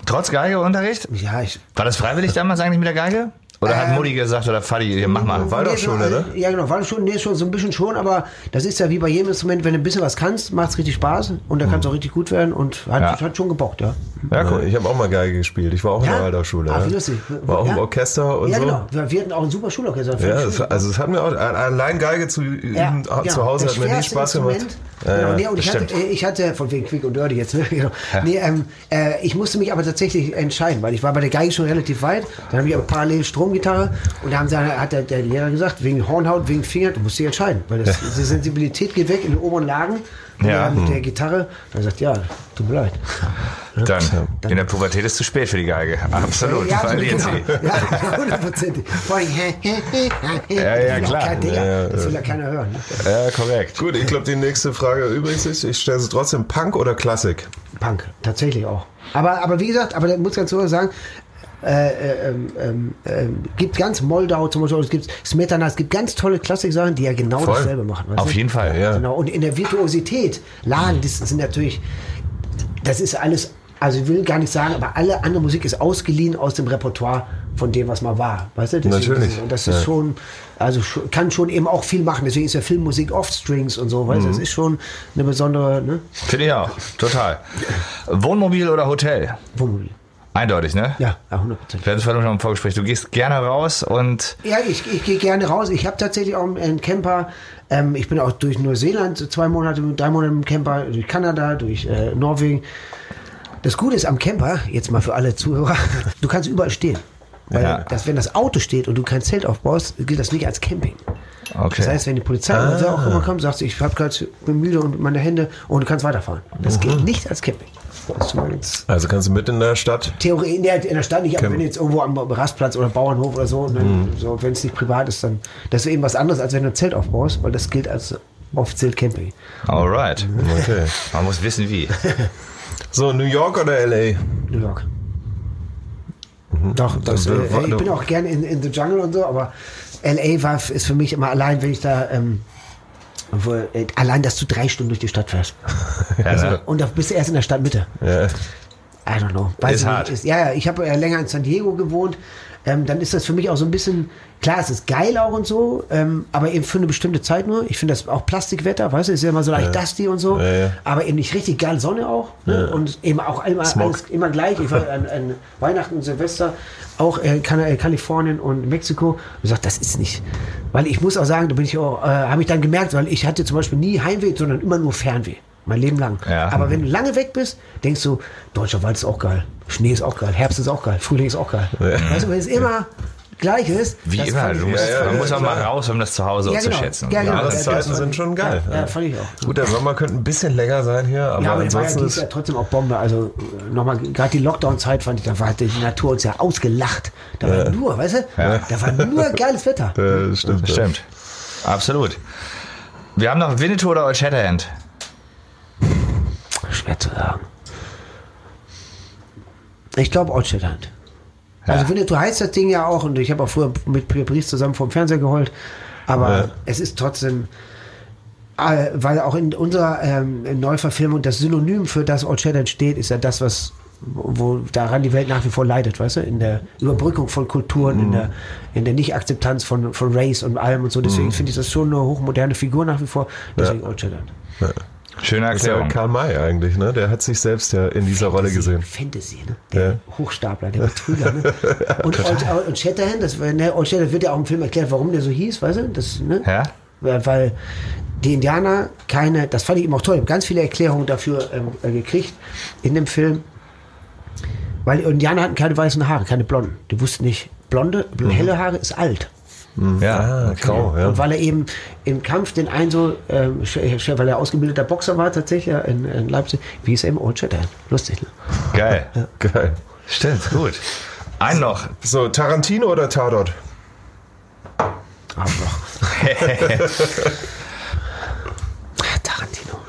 Trotz Geigeunterricht? Ja, ich. War das freiwillig damals eigentlich mit der Geige? Oder hat Ähm, Mutti gesagt, oder hier, mach mal. Waldorfschule, Nee, ne? Ja, genau, Waldorfschule, nee, schon so ein bisschen schon, aber das ist ja wie bei jedem Instrument, wenn du ein bisschen was kannst, macht es richtig Spaß und dann kann es auch richtig gut werden und hat, Ja. hat schon gebockt, ja. Ja, Cool. Ich habe auch mal Geige gespielt. Ich war auch in Ja? der Waldorfschule. Ja. wie lustig. War auch Ja? im Orchester und ja, so. genau. Wir, wir hatten auch ein super Schulorchester. Ja, es, also es hat mir auch, allein Geige zu Ja, zu genau. Hause Das hat mir nie schwerste Spaß gemacht. Instrument. Ja, genau, ja. nee, und ich hatte, stimmt. ich hatte, von wegen Quick und Dirty jetzt, ne? genau. nee, ähm, äh, ich musste mich aber tatsächlich entscheiden, weil ich war bei der Geige schon relativ weit, dann habe ich aber parallel Stromgitarre und da haben sie, hat der, der Lehrer gesagt, wegen Hornhaut, wegen Finger, du musst dich entscheiden, weil das, die Sensibilität geht weg in den oberen Lagen Ja. mit der Gitarre. Dann sagt ja, tut mir leid. Dann, in der Pubertät ist zu spät für die Geige. Absolut. ja, verlieren genau. sie. Ja, hundertprozentig. Vor allem, Ja, ja, klar. ja, das will ja keiner hören. Ne? Ja, korrekt. Gut, ich glaube, die nächste Frage übrigens ist, ich stelle sie trotzdem Punk oder Klassik? Punk, tatsächlich auch. Aber, aber wie gesagt, aber da muss ich ganz so sagen, äh, äh, ähm, ähm, ähm, gibt ganz Moldau zum Beispiel, es gibt Smetana, es gibt ganz tolle Klassiksachen, die ja genau Voll. dasselbe machen. Auf jeden Fall. Ja. Genau. Und in der Virtuosität, Lagen, das sind natürlich, das ist alles, also ich will gar nicht sagen, aber alle andere Musik ist ausgeliehen aus dem Repertoire von dem, was mal war. Weißt du? Deswegen Natürlich. Und das ist Ja. schon, also kann schon eben auch viel machen. Deswegen ist ja Filmmusik oft Strings und so, weißt Mhm. du? Das ist schon eine besondere, ne? Finde ich auch. Total. Wohnmobil oder Hotel? Wohnmobil. Eindeutig, ne? Ja, ja, 100%. Wir hatten es vorhin schon im Vorgespräch. Du gehst gerne raus und Ja, ich, ich gehe gerne raus. Ich habe tatsächlich auch einen Camper. Ähm, ich bin auch durch Neuseeland zwei Monate, drei Monate im Camper, durch Kanada, durch äh, Norwegen. Das Gute ist am Camper, jetzt mal für alle Zuhörer, du kannst überall stehen. Weil Ja. das, wenn das Auto steht und du kein Zelt aufbaust, gilt das nicht als Camping. okay. Das heißt, wenn die Polizei oder wer auch immer kommt, sagst du, ich hab grad, bin müde und meine Hände und du kannst weiterfahren. Das gilt nicht als Camping. Also kannst du mit in der Stadt? Theorie, in der, in der Stadt nicht, aber wenn du jetzt irgendwo am Rastplatz oder Bauernhof oder so, dann, so wenn es nicht privat ist, dann das ist eben was anderes, als wenn du ein Zelt aufbaust, weil das gilt als offiziell Camping. Alright. Okay. Man muss wissen, wie. So, New York oder L.A.? New York. Doch, das, äh, ich bin auch gerne in, in the Jungle und so, aber LA war, ist für mich immer allein, wenn ich da, ähm, wo, äh, allein, dass du drei Stunden durch die Stadt fährst. Ja, ne? Und da bist du erst in der Stadtmitte. Ja. I don't know. Weiß Ist hart. Ist, ja, ja, ich habe äh, länger in San Diego gewohnt. Ähm, dann ist das für mich auch so ein bisschen, klar, es ist geil auch und so, ähm, aber eben für eine bestimmte Zeit nur. Ich finde das auch Plastikwetter, weißt du, ist ja immer so leicht dusty und so, Ja, ja. aber eben nicht richtig geil Sonne auch. Ne? Und eben auch immer, alles, immer gleich. Ich war an, an Weihnachten und Silvester auch in äh, Kalifornien und Mexiko und gesagt, das ist nicht. Weil ich muss auch sagen, da bin ich auch, äh, habe ich dann gemerkt, weil ich hatte zum Beispiel nie Heimweh, sondern immer nur Fernweh. Mein Leben lang. Ja. Aber wenn du lange weg bist, denkst du, deutscher Wald ist auch geil. Schnee ist auch geil. Herbst ist auch geil. Frühling ist auch geil. Weißt du, wenn es immer gleich ist. Wie das immer. Du musst, Ja, ja, man ja, muss auch mal raus, um das zu Hause Ja, auch zu genau. schätzen. Ja, genau. Jahreszeiten Ja, sind schon geil. Ja, ja, fand ich auch. Gut, der Sommer könnte ein bisschen länger sein hier, aber, Ja, aber es war ja, ansonsten ist Jahr trotzdem auch Bombe. Also äh, nochmal, gerade die Lockdown-Zeit fand ich, da war die Natur uns ja ausgelacht. Da war nur, weißt du, da war nur geiles Wetter. das stimmt. Das stimmt. Absolut. Wir haben noch Winnetou oder Old Shatterhand. Schwer zu sagen. Ich glaube Old Also Ja. Winnetou heißt das Ding ja auch und ich habe auch früher mit Pierre Brice zusammen vom Fernseher geholt. Aber Ja. es ist trotzdem, äh, weil auch in unserer ähm, Neuverfilmung das Synonym für das Old Shatterhand steht, ist ja das, was wo daran die Welt nach wie vor leidet, weißt du, in der Überbrückung von Kulturen, in der in der Nicht-Akzeptanz von, von Race und allem und so. Deswegen finde ich das schon eine hochmoderne Figur nach wie vor. Deswegen Old Shatterhand. Schöne Das ist ja Erklärung. Karl May eigentlich, ne? Der hat sich selbst ja in dieser Rolle gesehen. Fantasy, ne? Der Ja. Hochstapler, der Betrüger, ne? Und, Old, und Shatterhand, das, war- ne, Old Shatterhand wird ja auch im Film erklärt, warum der so hieß, weißt du? Das, ne? Ja? Weil, die Indianer keine, das fand ich eben auch toll, ich habe ganz viele Erklärungen dafür ähm, äh, gekriegt in dem Film. Weil die Indianer hatten keine weißen Haare, keine blonden. Die wussten nicht, blonde, helle Haare ist alt. Ja. Ah, grau, ja. Und weil er eben im Kampf den einen so, ähm, sch- weil er ausgebildeter Boxer war tatsächlich ja, in, in Leipzig, wie ist er im Old Shatterhand. Lustig, ne? Geil. Geil. Stimmt, gut. Ein noch. So, Tarantino oder Tatort? Doch. Ah, Tarantino.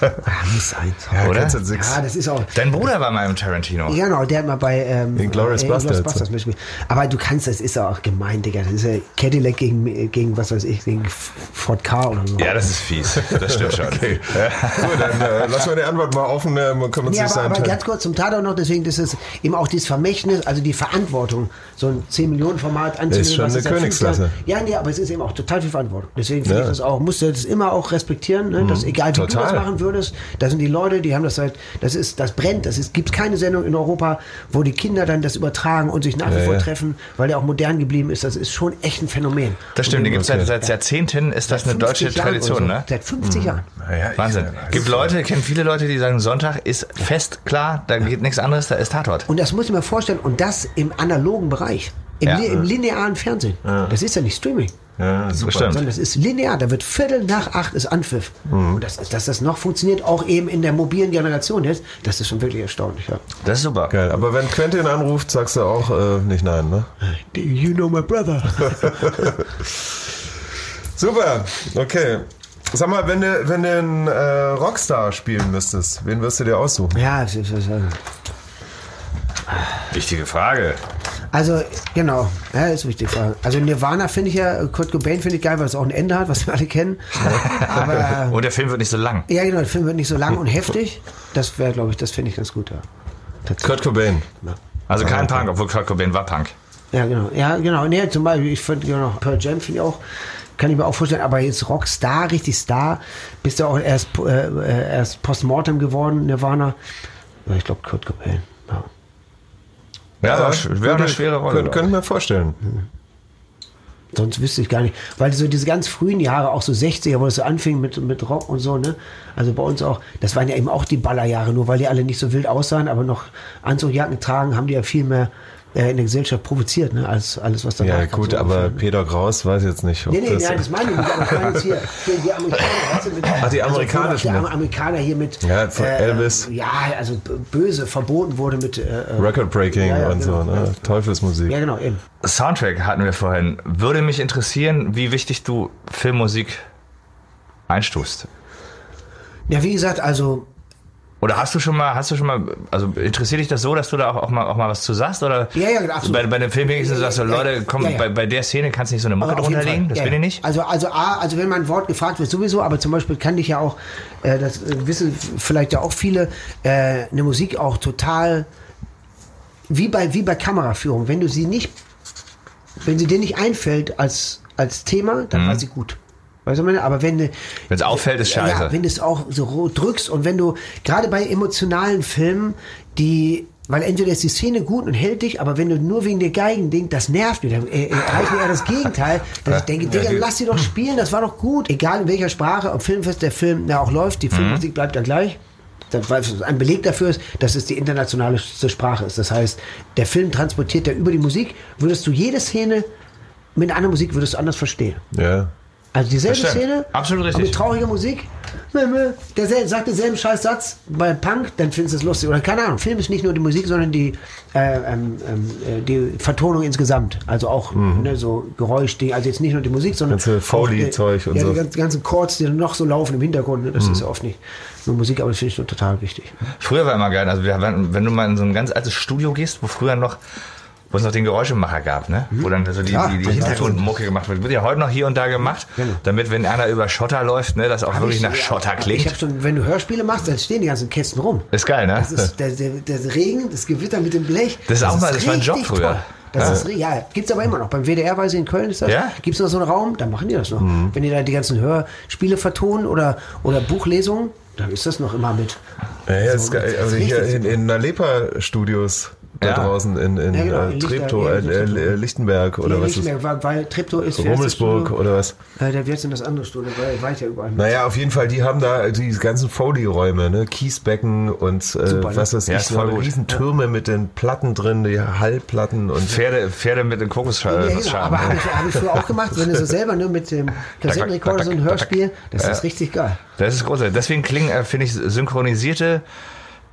Sein. Ja, Oder? du? Ja, das ist auch. Dein Bruder war mal im Tarantino. Ja, genau, der hat mal bei ähm, Inglourious äh, Basterds. mitgespielt. Aber du kannst, das ist ja auch gemein, Digga. Das ist ja Cadillac gegen, gegen was weiß ich, gegen Ford K oder so. Ja, das ist fies. Das stimmt schon. Okay. Gut, dann äh, lassen wir die Antwort mal offen. Äh, man kann uns Ja, aber, aber ganz kurz zum Tatort noch, deswegen ist es eben auch dieses Vermächtnis, also die Verantwortung, so ein 10-Millionen-Format anzunehmen. Ist schon was eine Königsklasse. Ja, nee, aber es ist eben auch total viel Verantwortung. Deswegen finde Ja. ich das auch, musst du das immer auch respektieren, ne? dass egal wie du total. das machen würdest, da sind die Leute, die haben das seit, das ist, das brennt, das ist, gibt keine Sendung in Europa, wo die Kinder dann das übertragen und sich nach wie Ja, vor ja. treffen, weil der auch modern geblieben ist. Das ist schon echt ein Phänomen. Das stimmt, die gibt es seit, seit Jahrzehnten, ist das eine deutsche 50 Jahren oder Tradition, so. ne? Seit 50 Jahren. Ja, ich- Wahnsinn. Gibt Leute, kennen viele Leute, die sagen, Sonntag ist fest klar, da geht nichts anderes, da ist Tatort. Und das muss ich mir vorstellen, und das im analogen Bereich, im, Ja. li im linearen Fernsehen. Das ist ja nicht Streaming. Ja, super. Bestimmt. Sondern es ist linear, da wird Viertel nach acht ist Anpfiff. Und das, dass das noch funktioniert, auch eben in der mobilen Generation jetzt, das ist schon wirklich erstaunlich. Ja. Das ist super. Geil. Aber wenn Quentin anruft, sagst du auch äh, nicht nein, ne? You know my brother. Super, okay. Sag mal, wenn du, wenn du einen äh, Rockstar spielen müsstest, wen wirst du dir aussuchen? ja, es ist, es ist, Wichtige Frage. Also genau, ja, ist wichtig. Also Nirvana finde ich ja, Kurt Cobain finde ich geil, weil es auch ein Ende hat, was wir alle kennen. Aber Und der Film wird nicht so lang. ja, genau, der Film wird nicht so lang und heftig. Das wäre, glaube ich, das finde ich ganz gut. Ja. Kurt Cobain. Also kein Punk, obwohl Kurt Cobain war Punk. Ja, genau. Ja, genau. Nee, zum Beispiel, ich finde genau, Pearl Jam finde ich auch, kann ich mir auch vorstellen, aber jetzt Rockstar, richtig Star, bist du auch erst, äh, äh, erst Postmortem geworden, Nirvana. Ja, ich glaube Kurt Cobain. Ja. Ja, aber sch- wäre eine schwere Rolle. Könnte könnt ich mir vorstellen. Sonst wüsste ich gar nicht. Weil so diese ganz frühen Jahre, auch so 60er, wo es so anfing mit, mit Rock und so, ne? Also bei uns auch, das waren ja eben auch die Ballerjahre, nur weil die alle nicht so wild aussahen, aber noch Anzugjacken tragen, haben die ja viel mehr äh, in der Gesellschaft provoziert, ne? Als alles, was danach Ja, gut, so aber ungefähr? Peter Kraus weiß jetzt nicht, ob Nee, nee, das. nein, das meine ich nicht, aber ich meine jetzt hier, hier die Amerikaner, weißt du, mit, Ach, die amerikanischen, Also, die Amerikaner hier mit, Ja, von Elvis. Ja, also böse, verboten wurde mit, äh, äh, Record Breaking Ja, ja, und genau, so, ne? Teufelsmusik. ja genau, eben. Soundtrack hatten wir vorhin. Würde mich interessieren, wie wichtig du Filmmusik einstufst. Ja, wie gesagt, also, Oder hast du schon mal, hast du schon mal, also interessiert dich das so, dass du da auch, auch, mal, auch mal was zu sagst? Oder Ja, ja, absolut. bei, bei den Film wenigstens sagst du, Ja, ja, Leute, komm, ja, ja. Bei, bei der Szene kannst du nicht so eine Mucke drunter legen, das Ja, will ja. ich nicht. Also, also A, also wenn man ein Wort gefragt wird, sowieso, aber zum Beispiel kann dich ja auch, äh, das äh, wissen vielleicht ja auch viele, äh, eine Musik auch total, wie bei, wie bei Kameraführung, wenn du sie nicht, wenn sie dir nicht einfällt als, als Thema, dann war sie gut. Weißt du, meine? aber wenn du, Mhm. Wenn's auffällt, ist scheiße. Ja, wenn du es auch so drückst und wenn du, gerade bei emotionalen Filmen, die, weil entweder ist die Szene gut und hält dich, aber wenn du nur wegen der Geigen denkst, das nervt mich, dann äh, äh, reicht mir eher das Gegenteil. Dass ich denke, Digga, lass sie doch spielen, das war doch gut. Egal in welcher Sprache, ob Filmfest der Film ja auch läuft, die Filmmusik bleibt ja gleich. Das- weil es Ein Beleg dafür ist, dass es die internationalste Sprache ist. Das heißt, der Film transportiert ja über die Musik, würdest du jede Szene mit einer anderen Musik würdest du anders verstehen. Ja. Also dieselbe stimmt. Szene, Absolut richtig. mit trauriger Musik. Der sagt denselben scheiß Satz bei Punk, dann findest du es lustig. Oder keine Ahnung, Film ist nicht nur die Musik, sondern die, äh, ähm, ähm, äh, die Vertonung insgesamt. Also auch ne, so Geräuschding, also jetzt nicht nur die Musik, sondern Mhm. Ganze Foley-Zeug auch, und ja, so. Mhm. die ganzen, ganzen Chords, die dann noch so laufen im Hintergrund. Ne, das ist ja oft nicht nur Musik, aber das finde ich total wichtig. Früher war immer geil, also wir, wenn, wenn du mal in so ein ganz altes Studio gehst, wo früher noch wo es noch den Geräuschemacher gab, ne? Wo dann so die, Klar, die, die das Hintergrundmucke gemacht wird. Wird ja heute noch hier und da gemacht, damit, wenn einer über Schotter läuft, ne, das auch wirklich nach Schotter Ich klingt. habe schon, wenn du Hörspiele machst, dann stehen die ganzen Kästen rum. Ist geil, ne? Das ist der, der, der Regen, das Gewitter mit dem Blech. Das ist auch mal- das war ein Job früher. toll. Das ist, ri- ja, gibt's aber immer noch. Beim WDR, weiß ich, in Köln ist das. Ja? Gibt's noch so einen Raum, dann machen die das noch. Wenn die da die ganzen Hörspiele vertonen oder, oder Buchlesungen, dann ist das noch immer mit. Ja, ja, ist So, geil. das Also ist hier in, in Nalepa-Studios da Ja. draußen in, in Ja, genau, äh, in Treptow, Lichter- äh, ja, äh, Lichtenberg oder Nee, was ist weil, weil Treptow ist. Rummelsburg Studio? oder was? Äh, der wird in das andere Studio, weil ja überall. Naja, auf jeden Fall, die haben da diese ganzen Foley-Räume, ne? Kiesbecken und äh, Super, ne? was weiß Ja, ich, ist so riesen Türme mit den Platten drin, die Hallplatten und Pferde, Pferde mit den Ja, genau. Kokosschalen. Aber habe ich, hab ich früher auch gemacht, wenn du so selber nur mit dem Kassettenrekorder so ein Hörspiel, das ist richtig geil. Das ist großartig. Deswegen klingen, äh, finde ich, synchronisierte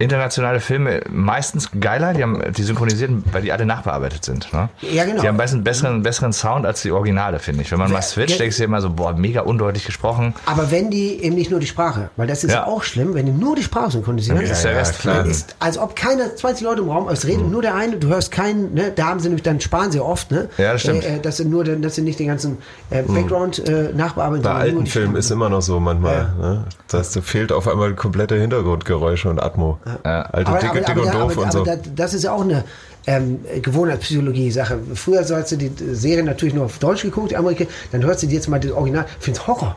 internationale Filme meistens geiler. Die haben die synchronisierten, weil die alle nachbearbeitet sind. Ne? Ja, genau. Die haben meistens einen besseren, besseren Sound als die Originale, finde ich. Wenn man mal switcht, ge- denkst du immer so, boah, mega undeutlich gesprochen. Aber wenn die eben nicht nur die Sprache, weil das ist ja, Ja. auch schlimm, wenn die nur die Sprache synchronisieren, Dann ist der Rest klar. ist, als ob keine 20 Leute im Raum, es redet Mhm. nur der eine, du hörst keinen, ne, da haben sie nämlich, dann sparen sie oft, ne? Ja, das stimmt. Äh, äh, dass sie nur, dass sie nicht den ganzen äh, Background äh, nachbearbeiten. bei alten Filmen ist immer noch so manchmal. Ne? Das, da fehlt auf einmal komplette Hintergrundgeräusche und Atmo. Alte aber, Dicke, Dick und Doof aber, und so. aber das, ist ja auch eine ähm, Gewohnheitspsychologie-Sache. Früher sollst du die Serie natürlich nur auf Deutsch geguckt, die Amerikaner, dann hörst du dir jetzt mal das Original, findest Horror.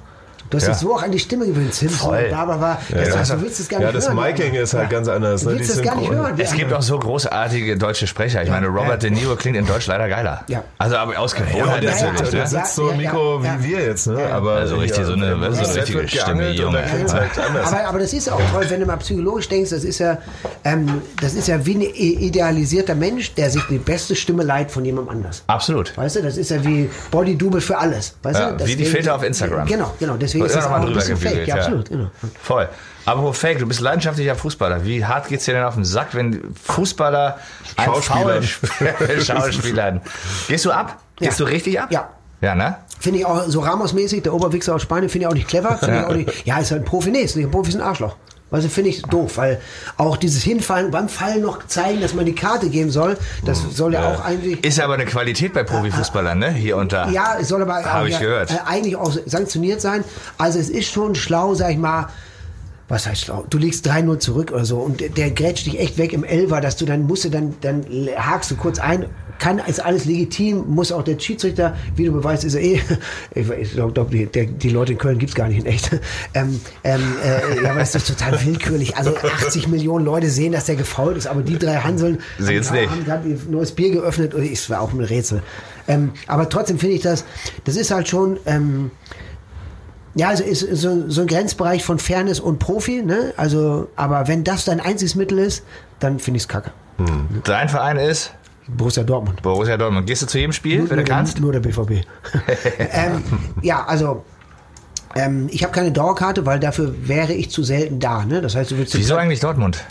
Du hast Ja. dich so auch an die Stimme gewöhnt, Simpson, Voll. bla bla bla. Ja, Das heißt, ja. du willst es gar Ja, nicht das hören. Miking ist halt ganz anders, Du ne? willst Die es gar nicht hören. Es gibt auch so großartige deutsche Sprecher. Ich meine, Robert De Niro klingt in Deutsch leider geiler. Ja. Also aber aus Ja, und der, Ja, ja, natürlich. sitzt, der ne? sitzt so im Ja, Mikro ja, ja. wie wir jetzt, ne? Aber Also richtig, so eine- so eine richtige Stimme, und Junge. halt. Aber, aber das ist ja auch toll, wenn du mal psychologisch denkst, das ist ja, ähm, das ist ja wie ein idealisierter Mensch, der sich die beste Stimme leiht von jemandem anders. Absolut. Weißt du, das ist ja wie Body-Double für alles. Weißt Ja, du? wie die Filter auf Instagram. Genau, genau. Deswegen Wird ist das auch mal ein bisschen drüber fake. Ja, ja. absolut. Genau. Voll. Aber Fake, du bist leidenschaftlicher Fußballer. Wie hart geht's dir denn auf den Sack, wenn Fußballer Schauspielern. Schauspielern. Gehst du ab? Ja. Gehst du richtig ab? Ja. Ja, ne? Finde ich auch so Ramos-mäßig, der Oberwichser aus Spanien, finde ich auch nicht clever. Ich auch nicht, ja, ist halt ein Profi. Nee, ist nicht ein Profi, ist ein Arschloch. Also finde ich doof, weil auch dieses Hinfallen, beim Fallen noch zeigen, dass man die Karte geben soll, das soll ja auch eigentlich. Ist aber eine Qualität bei Profifußballern, ne? Hier und da. Ja, es soll aber auch, ich ja, gehört. Äh, eigentlich auch sanktioniert sein. Also es ist schon schlau, sag ich mal. Was heißt schlau? Du liegst 3-0 zurück oder so und der, der grätscht dich echt weg im Elfer, dass du dann musst du dann, dann hakst du kurz ein. Kann, ist alles legitim, muss auch der Schiedsrichter, wie du beweist, ist er eh, ich, ich glaube, die, die Leute in Köln gibt's gar nicht in echt. Ähm, ähm, äh, ja, aber das ist total willkürlich. Also 80 Millionen Leute sehen, dass der gefault ist, aber die drei Hanseln Sehen's haben, nicht. haben gerade ihr neues Bier geöffnet und es war auch ein Rätsel. Ähm, aber trotzdem finde ich das, das ist halt schon, ähm, ja, also ist so, so ein Grenzbereich von Fairness und Profi, ne? Also, aber wenn das dein einziges Mittel ist, dann finde ich es kacke. Dein Verein ist Borussia Dortmund. Borussia Dortmund. Gehst du zu jedem Spiel, wenn du nur, kannst? Nur der BVB. ähm, ja, also ähm, ich habe keine Dauerkarte, weil dafür wäre ich zu selten da. Ne? Das heißt, du willst Wieso eigentlich Dortmund?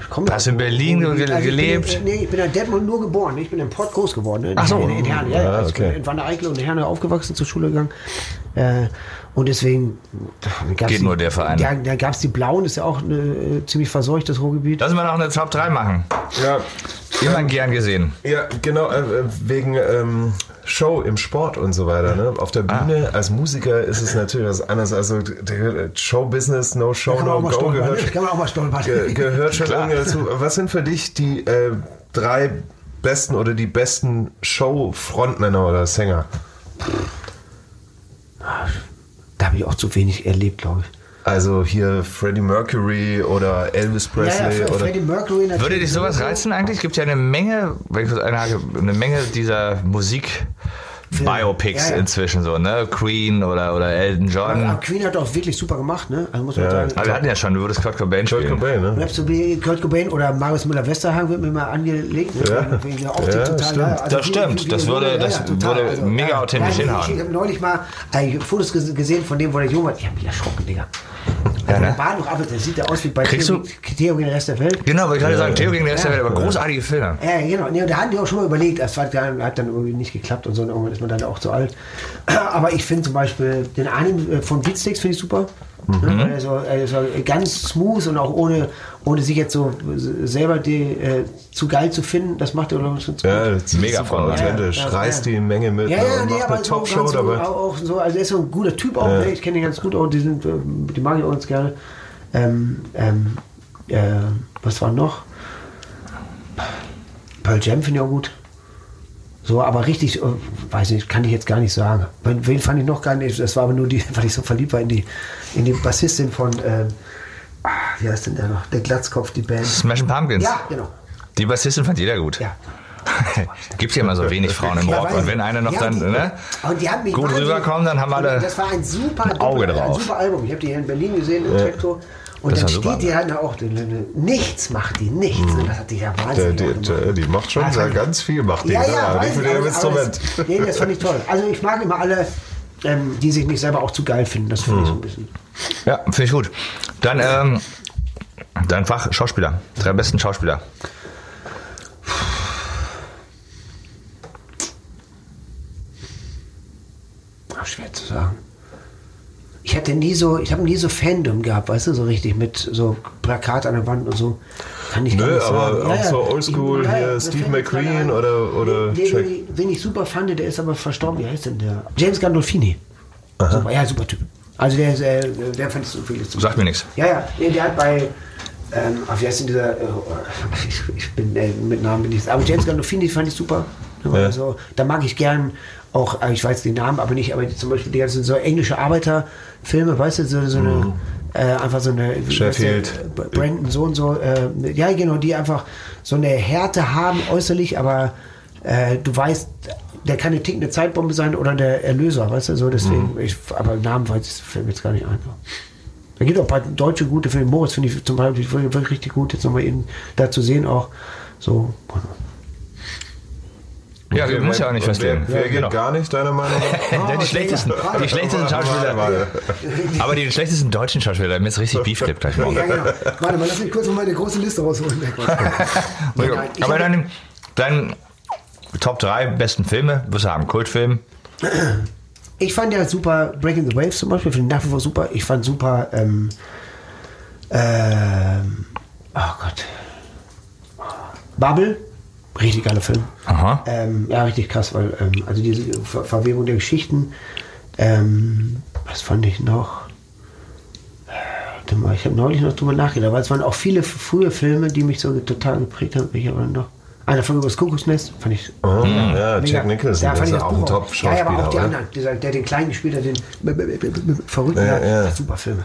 Ich komme Hast du in Berlin ge- ich bin, gelebt? nee, ich bin in Detmold nur geboren. Ich bin in Pott groß geworden. Ne? Ach so. In, in Herne. Ja, ja. Ah, Also Ich bin okay. in Wanne-Eickel und in Herne aufgewachsen, zur Schule gegangen. Äh, und deswegen gab's Geht die, nur der Verein. Da, da gab es die Blauen, ist ja auch eine, äh, ziemlich verseuchtes Ruhrgebiet. Lass mal noch eine Top 3 machen. Ja, Immer gern gesehen. ja genau, äh, wegen ähm, Show im Sport und so weiter. Ne? Auf der Bühne als Musiker ist es natürlich was anderes. Also Show-Business, no show, no go stolpern. gehört, ne? Kann man auch mal stolpern. ge gehört schon irgendwie dazu. Was sind für dich die äh, drei besten oder die besten Show-Frontmänner oder Sänger? Da habe ich auch zu wenig erlebt, glaube ich. Also hier Freddie Mercury oder Elvis Presley Fre- oder Freddie Mercury natürlich. Würde dich sowas reizen eigentlich? Es gibt ja eine Menge, wenn ich kurz einhake, eine Menge dieser Musik Biopics Ja, ja. inzwischen so, ne? Queen oder, oder Elton Aber, John. aber Queen hat auch wirklich super gemacht, ne? Also muss man Ja. sagen. Aber wir hatten ja schon, du würdest Kurt Cobain Kurt spielen. Cobain, ne? Rhapsody, Kurt Cobain oder Marius Müller-Westerhagen wird mir mal angelegt. Ne? Ja. Optik Ja, total stimmt. geil. Also Das stimmt. Das würde- das würde mega authentisch ja, ich- hinhauen. Ich habe neulich mal äh, Fotos ges- gesehen von dem, wo der Junge war. Ich habe mich erschrocken, Digga. Ja, ne? der Bart noch der sieht ja aus wie bei Kriegst Theo, du- Theo gegen den Rest der Welt. Genau, wollte ich gerade sagen, Theo gegen den Rest der Ja. Welt, aber großartige Filme. Ja, genau. Nee, und da hatten die auch schon mal überlegt, das hat dann, hat dann irgendwie nicht geklappt und so, und irgendwann ist man dann auch zu alt. Aber ich finde zum Beispiel den einen äh, von Beatsticks finde ich super. Ne, weil er so, er so ganz smooth und auch ohne, ohne sich jetzt so selber die, äh, zu geil zu finden, das macht er glaube ich, schon zu Ja, das ist Mega voll. authentisch. Ja, ja, Reißt ja. die Menge mit Ja, ne, ja, und nee, macht aber eine so Top-Show so, dabei. auch, so, also er ist so ein guter Typ auch, ne? ich kenne ihn ganz gut auch, die sind, äh, die mag ich auch ganz gerne. Ähm, ähm, äh, was war noch? Pearl Jam finde ich auch gut. So, aber richtig, äh, weiß nicht, kann ich jetzt gar nicht sagen. Wen, fand ich noch gar nicht? Das war aber nur die, weil ich so verliebt war in die, in die Bassistin von, ähm, wie heißt denn der noch? Der Glatzkopf, die Band. Smashing Pumpkins. Ja, genau. Die Bassistin fand jeder gut. Ja. Gibt ja immer so wenig Frauen im Ja, Rock. Und wenn eine noch Ja, dann die- ne, und die hat mich gut rüberkommt, dann haben alle Das war ein super, ein Auge Ein drauf. super Album. Ich habe die hier in Berlin gesehen, in Trektor. Und Das dann war super. steht die halt da auch, die- die- nichts macht die, nichts. Und das hat die ja Der, wahnsinnig die, auch gemacht. die, macht schon Ja, sehr fand- ganz viel, macht die, Ja, ne? ja, weiß nicht mit ich, ihrem Instrument. Das, nee, das fand ich toll. Also ich mag immer alle, ähm, die sich nicht selber auch zu geil finden. Das finde ich so ein bisschen. Ja, finde ich gut. Dann, ähm, dein Fach Schauspieler. Drei besten Schauspieler. Ach, schwer zu sagen. Ich hatte nie so, ich habe nie so Fandom gehabt, weißt du, so richtig mit so Plakat an der Wand und so. Kann ich Nö, nicht aber sagen. auch so oldschool Ich- ja, hier, Steve McQueen oder- oder Nee, Jack- wen, ich- super fand, der ist aber verstorben. Wie heißt denn der? James Gandolfini. Super, ja, super Typ. Also der, ist, äh, der fand ich so viel. Sagt mir nichts. Ja, ja, nee, der hat bei, ähm, wie heißt denn dieser, äh, ich, ich bin, äh, mit Namen bin ich, aber James Gandolfini fand ich super. Also, da mag ich gern auch, äh, ich weiß den Namen aber nicht, aber zum Beispiel die ganzen so englische Arbeiterfilme, weißt du, so, so eine, äh, einfach so eine, Sheffield. heißt der, Brandon so und so, äh, ja genau, die einfach so eine Härte haben äußerlich, aber äh, du weißt, der kann eine tickende Zeitbombe sein oder der Erlöser, weißt du, so deswegen, ich, aber Namen weiß ich, fällt mir jetzt gar nicht ein. Da gibt auch ein paar deutsche gute Filme. Moritz finde ich zum Beispiel wirklich richtig gut, jetzt nochmal ihn da zu sehen auch. So. Ja, du musst ja auch nicht festlegen. Wer, wer Genau. geht gar nicht, deiner Meinung nach? Ja, die schlechtesten, die schlechtesten Schauspieler. Warte, Aber die schlechtesten deutschen Schauspieler, mir ist richtig Beef Clip gleich morgen. Ja, genau. Warte mal, lass mich kurz noch meine große Liste rausholen. Nein, ich Aber dann, dann Top 3 besten Filme, wirst du haben, Kultfilm. Ich fand ja super Breaking the Waves zum Beispiel, finde ich nach wie vor super. Ich fand super, ähm, ähm, oh Gott, Bubble, richtig geiler Film. Aha. Ähm, ja, richtig krass, weil, ähm, also diese Ver Verwebung der Geschichten, ähm, was fand ich noch? Warte mal, Ich habe neulich noch drüber nachgedacht, weil es waren auch viele frühe Filme, die mich so total geprägt haben. Welcher war denn noch? Einer von über das Kuckucksnest, fand ich Oh, ja, Mega. Jack Nicholson, Ja, das fand ich ja auch Buch ein Ja, Top-Schauspieler, ja, aber auch die oder? anderen, dieser, der den Kleinen gespielt hat, den verrückten, Ja, ja. super Filme.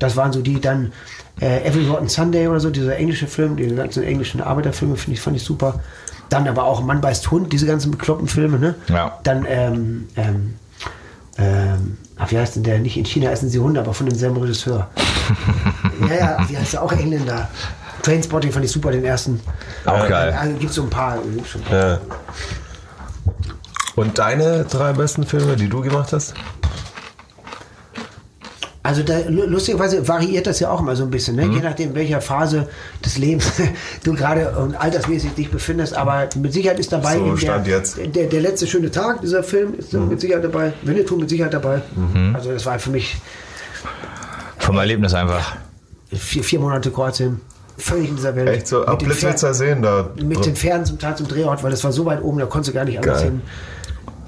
Das waren so die dann äh, Every Rotten Sunday oder so, dieser englische Film, die ganzen englischen Arbeiterfilme finde ich, fand ich super. Dann aber auch Mann beißt Hund, diese ganzen bekloppten Filme, ne? Ja. Dann, ähm, ähm, ähm, ach, wie heißt denn der? Nicht in China essen sie Hunde, aber von demselben Regisseur. ja, ja, wie heißt der? Auch Engländer. Trainspotting fand ich super, den ersten. Auch geil. Also, gibt so ein paar. Ja. Und deine drei besten Filme, die du gemacht hast? Also da, lu- lustigerweise variiert das ja auch immer so ein bisschen, ne? Mhm. je nachdem, in welcher Phase des Lebens du gerade und altersmäßig dich befindest. Aber mit Sicherheit ist dabei So, der. Der, der letzte schöne Tag, dieser Film ist Mhm. mit Sicherheit dabei. Winnetou mit Sicherheit dabei. Also das war für mich Vom Erlebnis einfach. vier, vier Monate Kroatien, völlig in dieser Welt. Echt so, ab Mit den Blitzwitzer sehen da. mit den Pferden zum Teil zum Drehort, weil das war so weit oben, da konntest du gar nicht anders hin.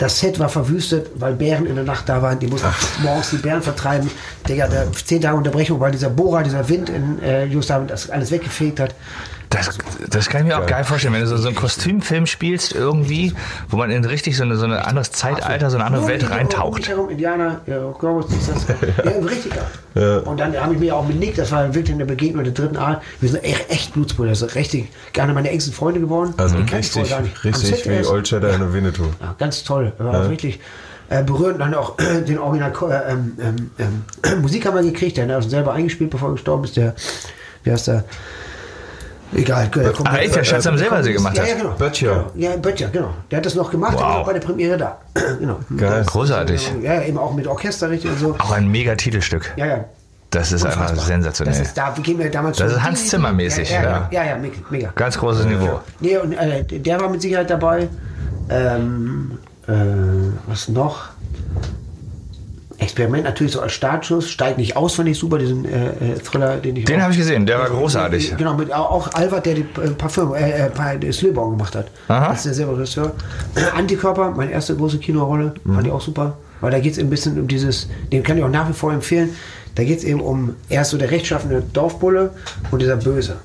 Das Set war verwüstet, weil Bären in der Nacht da waren. Die mussten morgens die Bären vertreiben. Digga, da, zehn Tage Unterbrechung, weil dieser Bohrer, dieser Wind in äh, Justhaven das alles weggefegt hat. Das, das kann ich mir auch geil vorstellen, wenn du so, so einen Kostümfilm spielst irgendwie, wo man in richtig so, eine, so ein anderes Zeitalter, so eine andere Welt reintaucht. herum, Indianer, ja, das. Ja, richtig geil. Und dann habe ich mir auch mit Nick, das war wirklich eine Begegnung der dritten Art, wir sind echt, echt Blutsbrüder, das ist richtig, gerne meine engsten Freunde geworden. Also Die richtig, gar nicht. Am richtig Set wie. Old Cheddar in Winnetou. Ja, ganz toll. War auch wirklich äh, berührend. Dann auch äh, den Original äh, ähm, ähm, ähm, Musik haben wir gekriegt, der hat selber eingespielt, bevor er gestorben ist. Der, wie heißt der? Egal. Der Ach echt, der Schatz am Silbersee gemacht ja, hat. ja, genau. Böttcher. Ja, Böttcher, genau. Der hat das noch gemacht, der Wow. war auch bei der Premiere da. genau. Geil. Großartig. Ja, eben auch mit Orchester richtig und so. Auch ein mega Titelstück. Ja, ja. Das ist einfach Unfassbar. sensationell. Das ist, da gehen wir damals Das ist Hans Zimmer mäßig, Ja, ja, ja. ja, mega. Ganz großes Niveau. Nee, und äh, der war mit Sicherheit dabei. Ähm, äh, was noch? Experiment natürlich so als Startschuss. Steigt nicht aus, fand ich super, diesen äh, äh, Thriller, den ich Den habe ich gesehen, der war großartig. Genau, mit auch, Albert, der die äh, Parfüm, äh, äh, die Slöborn gemacht hat. Aha. Das ist der selber Regisseur. Antikörper, meine erste große Kinorolle, fand ich auch super. Weil da geht es ein bisschen um dieses, den kann ich auch nach wie vor empfehlen. Da geht es eben um, er ist so der rechtschaffene Dorfbulle und dieser Böse.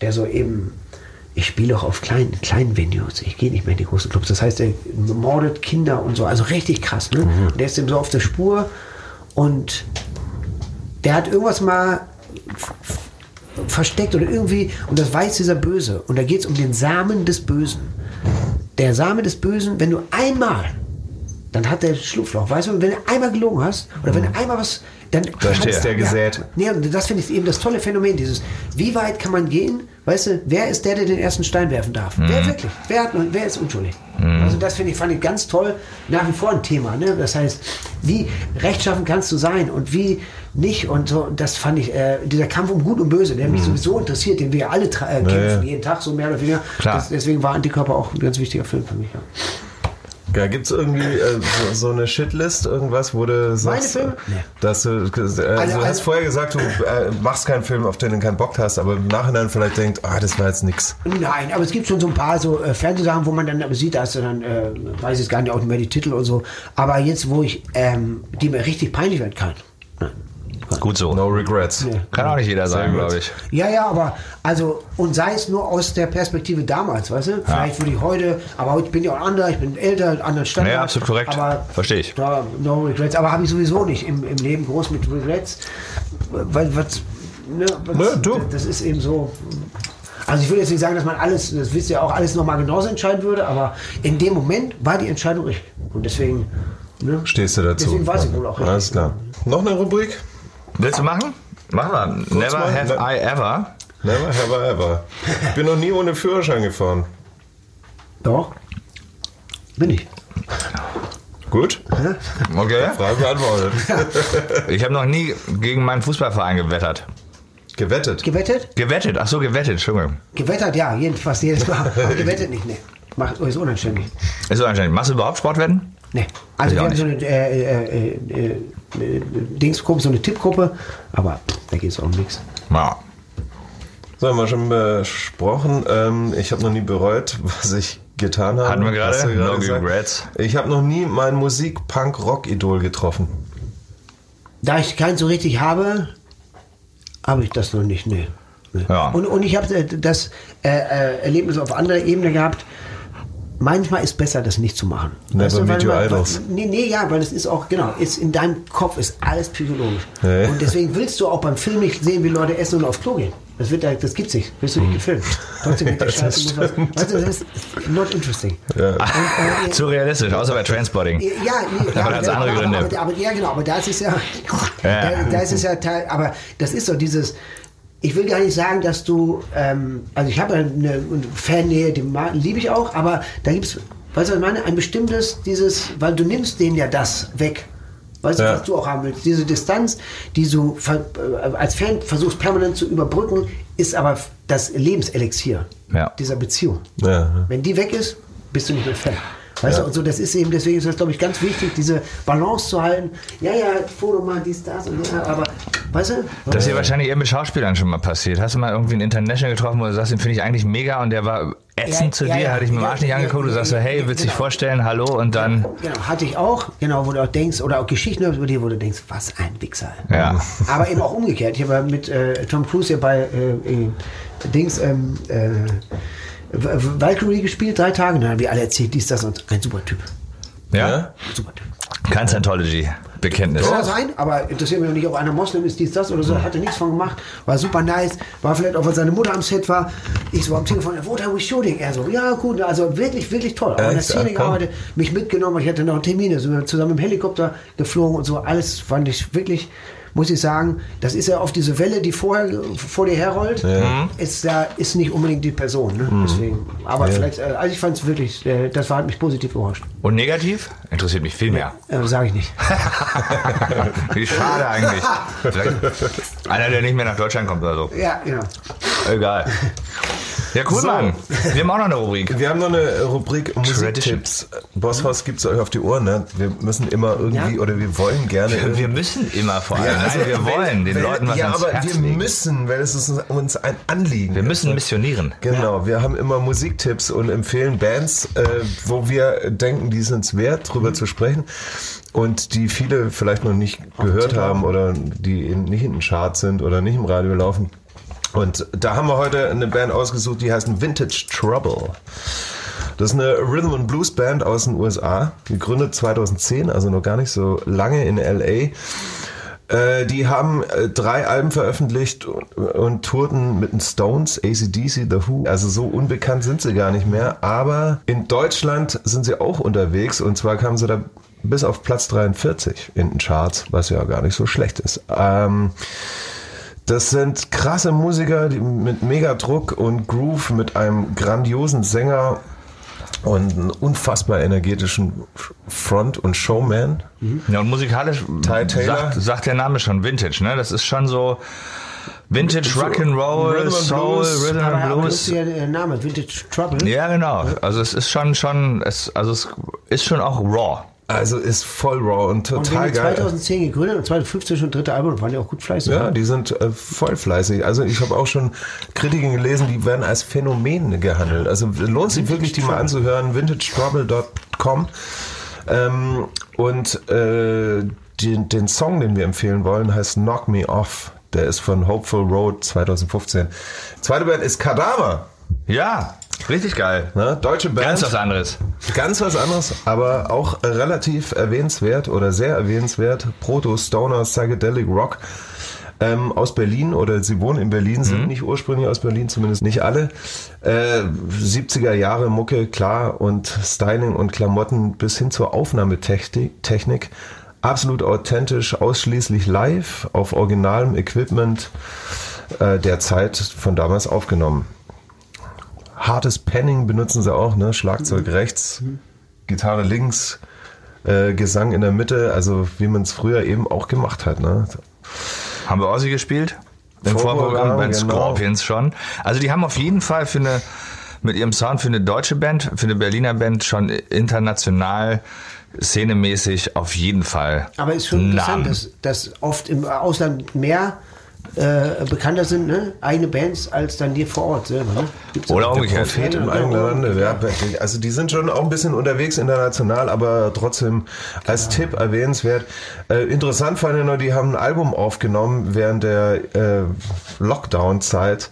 Der so eben, ich spiele auch auf kleinen, kleinen Venues, ich gehe nicht mehr in die großen Clubs. Das heißt, er mordet Kinder und so, also richtig krass. Ne? Und der ist eben so auf der Spur und der hat irgendwas mal versteckt oder irgendwie, und das weiß dieser Böse. Und da geht es um den Samen des Bösen. Der Same des Bösen, wenn du einmal, dann hat der Schlupfloch, weißt du, wenn du einmal gelogen hast, oder wenn du einmal was, dann Da steht der gesät. Ja, und das finde ich eben das tolle Phänomen, dieses, wie weit kann man gehen, weißt du, wer ist der, der den ersten Stein werfen darf? Wer wirklich? Wer, hat, wer ist unschuldig? Also das finde ich, fand ich ganz toll, nach wie vor ein Thema, ne? Das heißt, wie rechtschaffen kannst du sein und wie nicht und so, das fand ich, äh, dieser Kampf um Gut und Böse, der mich sowieso interessiert, den wir alle äh, kämpfen, jeden Tag so mehr oder weniger. Klar. Das, deswegen war Antikörper auch ein ganz wichtiger Film für mich, ja. Ja, gibt's irgendwie äh, so, so eine Shitlist, irgendwas, wo du sagst, Filme? Nee. dass du, äh, also, du hast vorher gesagt, du äh, machst keinen Film, auf den du keinen Bock hast, aber im Nachhinein vielleicht denkt, ah, das war jetzt nix. Nein, aber es gibt schon so ein paar so äh, Fernsehsachen, wo man dann aber sieht, dass du dann, äh, weiß ich gar nicht auch nicht mehr die Titel und so. Aber jetzt, wo ich, ähm, die mir richtig peinlich werden kann. Gut so. No regrets. Nee. Kann auch nicht jeder sagen, glaube ich. Ja, ja, aber also, und sei es nur aus der Perspektive damals, weißt du? Vielleicht würde ich heute, aber heute bin ich auch anderer, ich bin älter, anderen Standard. Nee, absolut korrekt. Aber, Verstehe ich. Da, no regrets. Aber habe ich sowieso nicht im, im Leben groß mit Regrets. Weil, was, ne, was, Ja, du. Das ist eben so. Also ich will jetzt nicht sagen, dass man alles, das wisst ihr auch, alles nochmal genauso entscheiden würde, aber in dem Moment war die Entscheidung richtig. Und deswegen, ne? Stehst du dazu? Deswegen war sie wohl auch richtig. Alles klar. Noch eine Rubrik? Willst du machen? Machen wir. Never mal. have Ne- I ever. Never, ever, ever. Ich bin noch nie ohne Führerschein gefahren. Doch. Bin ich. Gut, Okay. Frage beantwortet. Ich habe noch nie gegen meinen Fußballverein gewettert. Gewettet. Gewettet? Gewettet? Ach so, gewettet, Entschuldigung. Gewettert, ja, jeden, fast jedes Mal. Aber gewettet nicht, ne. Macht ist unanständig. Ist so anständig. Machst du überhaupt Sportwetten? Ne. Also Ich wir haben so eine äh, äh, äh, äh, Dingsgruppe, so eine Tippgruppe, aber da geht es auch um nichts. Ja. So, haben wir schon besprochen. Ähm, ich habe noch nie bereut, was ich getan habe. Hatten wir gerade? No gesagt. regrets. Ich habe noch nie mein Musik-Punk-Rock-Idol getroffen. Da ich keinen so richtig habe, habe ich das noch nicht, ne. ne. Ja. Und, und ich habe äh, das äh, äh, Erlebnis auf anderer Ebene gehabt. Manchmal ist besser, das nicht zu machen. Never weil- meet your weil- idols. weil- Nee, nee, ja, weil es ist auch, genau, ist in deinem Kopf ist alles psychologisch. Ja. Und deswegen willst du auch beim Film nicht sehen, wie Leute essen und aufs Klo gehen. Das, wird, da- das gibt's nicht. Willst du nicht gefilmt. Trotzdem wird der Das Scheiße. was-. Weißt du, das ist not interesting. Ja. Und, äh, Zu realistisch, außer bei Transporting. ja, nee, ja, Aber das andere aber, Gründe. Aber, aber, ja, genau, aber da ist es ja, Ja. Da, da ist es ja Teil, aber das ist so dieses, ich will gar nicht sagen, dass du, ähm, also ich habe eine, eine Fannähe, die ma- liebe ich auch, aber da gibt es, weißt du, was ich meine, ein bestimmtes, dieses, weil du nimmst denen ja das weg. Weißt du, Ja. was du auch haben willst? Diese Distanz, die du äh, als Fan versuchst permanent zu überbrücken, ist aber das Lebenselixier Ja. dieser Beziehung. Ja. Wenn die weg ist, bist du nicht mehr Fan. Weißt Ja. du, und so, das ist eben, deswegen ist das, glaube ich, ganz wichtig, diese Balance zu halten. Ja, ja, Foto mal, dies, das und ja, aber, weißt du? Das ist ja wahrscheinlich eher mit Schauspielern schon mal passiert. Hast du mal irgendwie einen International getroffen, wo du sagst, den finde ich eigentlich mega und der war ätzend Ja, zu ja, dir, ja. hatte ich mir Ja, Arsch nicht angeguckt, du sagst so, hey, willst dich genau. vorstellen, hallo und dann, Genau, hatte ich auch, genau, wo du auch denkst, oder auch Geschichten über die, wo du denkst, was ein Wichser. ja. Aber eben auch umgekehrt. Ich habe mit äh, Tom Cruise ja bei äh, äh, Dings, ähm, äh, Valkyrie gespielt, drei Tage, dann haben wir alle erzählt, dies, das und ein super Typ. Ja? Ja? Super Typ. Kein Scientology-Bekenntnis. Kann sein, aber interessiert mich auch nicht, ob einer Moslem ist, dies, das oder so. Hat er nichts von gemacht. War super nice. War vielleicht auch, weil seine Mutter am Set war. Ich so am Telefon, what are we shooting? Er so, ja gut, also wirklich, wirklich toll. Auch in der? Szene gearbeitet, mich mitgenommen. Ich hatte noch Termine, sind wir zusammen im Helikopter geflogen und so. Alles fand ich wirklich, muss ich sagen, das ist ja oft diese Welle, die vorher vor dir herrollt. Ist ja ist nicht unbedingt die Person. Ne? Deswegen. Aber vielleicht, äh, also ich fand es wirklich, äh, das war, hat mich positiv überrascht. Und negativ? Interessiert mich viel mehr. Äh, Sage ich nicht. Wie schade eigentlich. Vielleicht einer, der nicht mehr nach Deutschland kommt oder so. Ja, genau. Egal. Ja, cool, So. Mann. Wir haben auch noch eine Rubrik. Wir haben noch eine Rubrik Musiktipps. Bosshaus gibt's euch auf die Ohren, ne? Wir müssen immer irgendwie, Ja. oder wir wollen gerne. irgendwie- Wir müssen immer vor allem. also Nein, wir wenn- wollen den wenn- Leuten was Ja, ans aber Herz wir legen. müssen, weil es ist uns ein Anliegen. Wir müssen missionieren. Genau, wir haben immer Musiktipps und empfehlen Bands, äh, wo wir denken, die sind es wert, drüber zu sprechen und die viele vielleicht noch nicht gehört haben oder die nicht in den Charts sind oder nicht im Radio laufen. Und da haben wir heute eine Band ausgesucht, die heißt Vintage Trouble. Das ist eine Rhythm and Blues Band aus den USA, gegründet 2010, also noch gar nicht so lange in LA. Äh, die haben äh, drei Alben veröffentlicht und, tourten mit den Stones, ACDC, The Who. Also so unbekannt sind sie gar nicht mehr. Aber in Deutschland sind sie auch unterwegs und zwar kamen sie da bis auf Platz 43 in den Charts, was ja gar nicht so schlecht ist. Ähm, das sind krasse Musiker die mit mega Druck und Groove, mit einem grandiosen Sänger und einem unfassbar energetischen Front- und Showman. Ja, und musikalisch Ty Taylor. sagt, sagt der Name schon Vintage, ne? Das ist schon so Vintage So Rock'n'Roll, Rhythm and Soul, Blues. Rhythm Aber, and Blues. lustiger äh, Name, Vintage Trouble. Ja, genau. Also es ist schon, schon, es, also es ist schon auch raw. Also ist voll raw und Und total die geil. 2010 gegründet und 2015 schon dritte Album, waren die auch gut fleißig. Ja, ne? die sind äh, voll fleißig. Also ich habe auch schon Kritiken gelesen, die werden als Phänomen gehandelt. Also lohnt sich wirklich, die mal anzuhören. VintageTrouble.com ähm, und äh, den, den Song, den wir empfehlen wollen, heißt Knock Me Off. Der ist von Hopeful Road 2015. Zweite Band ist Kadaver. Ja, richtig geil. Ne? Deutsche Band. Ganz was anderes. Ganz was anderes, aber auch relativ erwähnenswert oder sehr erwähnenswert. Proto Stoner Psychedelic Rock ähm, aus Berlin oder sie wohnen in Berlin, sind nicht ursprünglich aus Berlin, zumindest nicht alle. Äh, 70er Jahre Mucke, klar, und Styling und Klamotten bis hin zur Aufnahmetechnik. Technik. Absolut authentisch, ausschließlich live auf originalem Equipment äh, der Zeit von damals aufgenommen. Hartes Penning benutzen sie auch, ne? Schlagzeug rechts, Gitarre links, äh, Gesang in der Mitte, also wie man es früher eben auch gemacht hat, ne? Haben wir Aussie gespielt? Im Vorprogramm, bei den genau. Scorpions schon. Also die haben auf jeden Fall für eine, mit ihrem Sound für eine deutsche Band, für eine Berliner Band schon international, szenemäßig auf jeden Fall. Aber ist schon interessant, Namen. dass, dass oft im Ausland mehr äh, bekannter sind, ne? eigene Bands, als dann die vor Ort selber. Ne? Oder auch. umgekehrt. Prophet im eigenen Lande. ja. Also die sind schon auch ein bisschen unterwegs international, aber trotzdem als Tipp erwähnenswert. Äh, interessant fand ich noch, die haben ein Album aufgenommen während der äh, Lockdown-Zeit.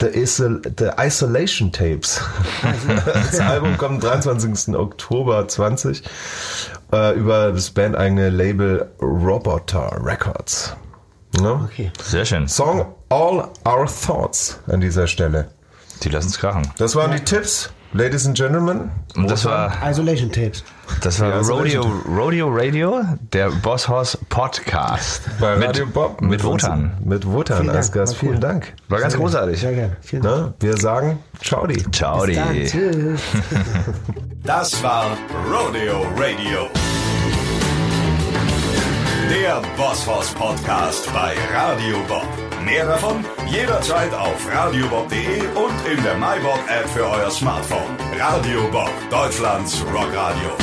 The, Isol The Isolation Tapes. das Album kommt am 23. Oktober 20 äh, über das bandeigene Label Roboter Records. Ne? Okay. Sehr schön. Song All Our Thoughts an dieser Stelle. Die lassen es krachen. Das waren die Tipps, Ladies and Gentlemen. Und das war, Isolation Tapes. das war Ja, Rodeo, Rodeo Radio, der Boss Horse Podcast. bei mit, Radio Bob. Mit uns- Wotan. Mit Wotan Vielen als Dank, Gast. Vielen Dank. War ganz großartig. Sehr gerne. Vielen Dank. Ne? Wir sagen Ciao. die. Ciao. Tschüss. Das war Rodeo Radio. Der Bosshaus Podcast bei Radio Bob. Mehr davon jederzeit auf radiobob.de und in der MyBob App für euer Smartphone. Radio Bob, Deutschlands Rockradio.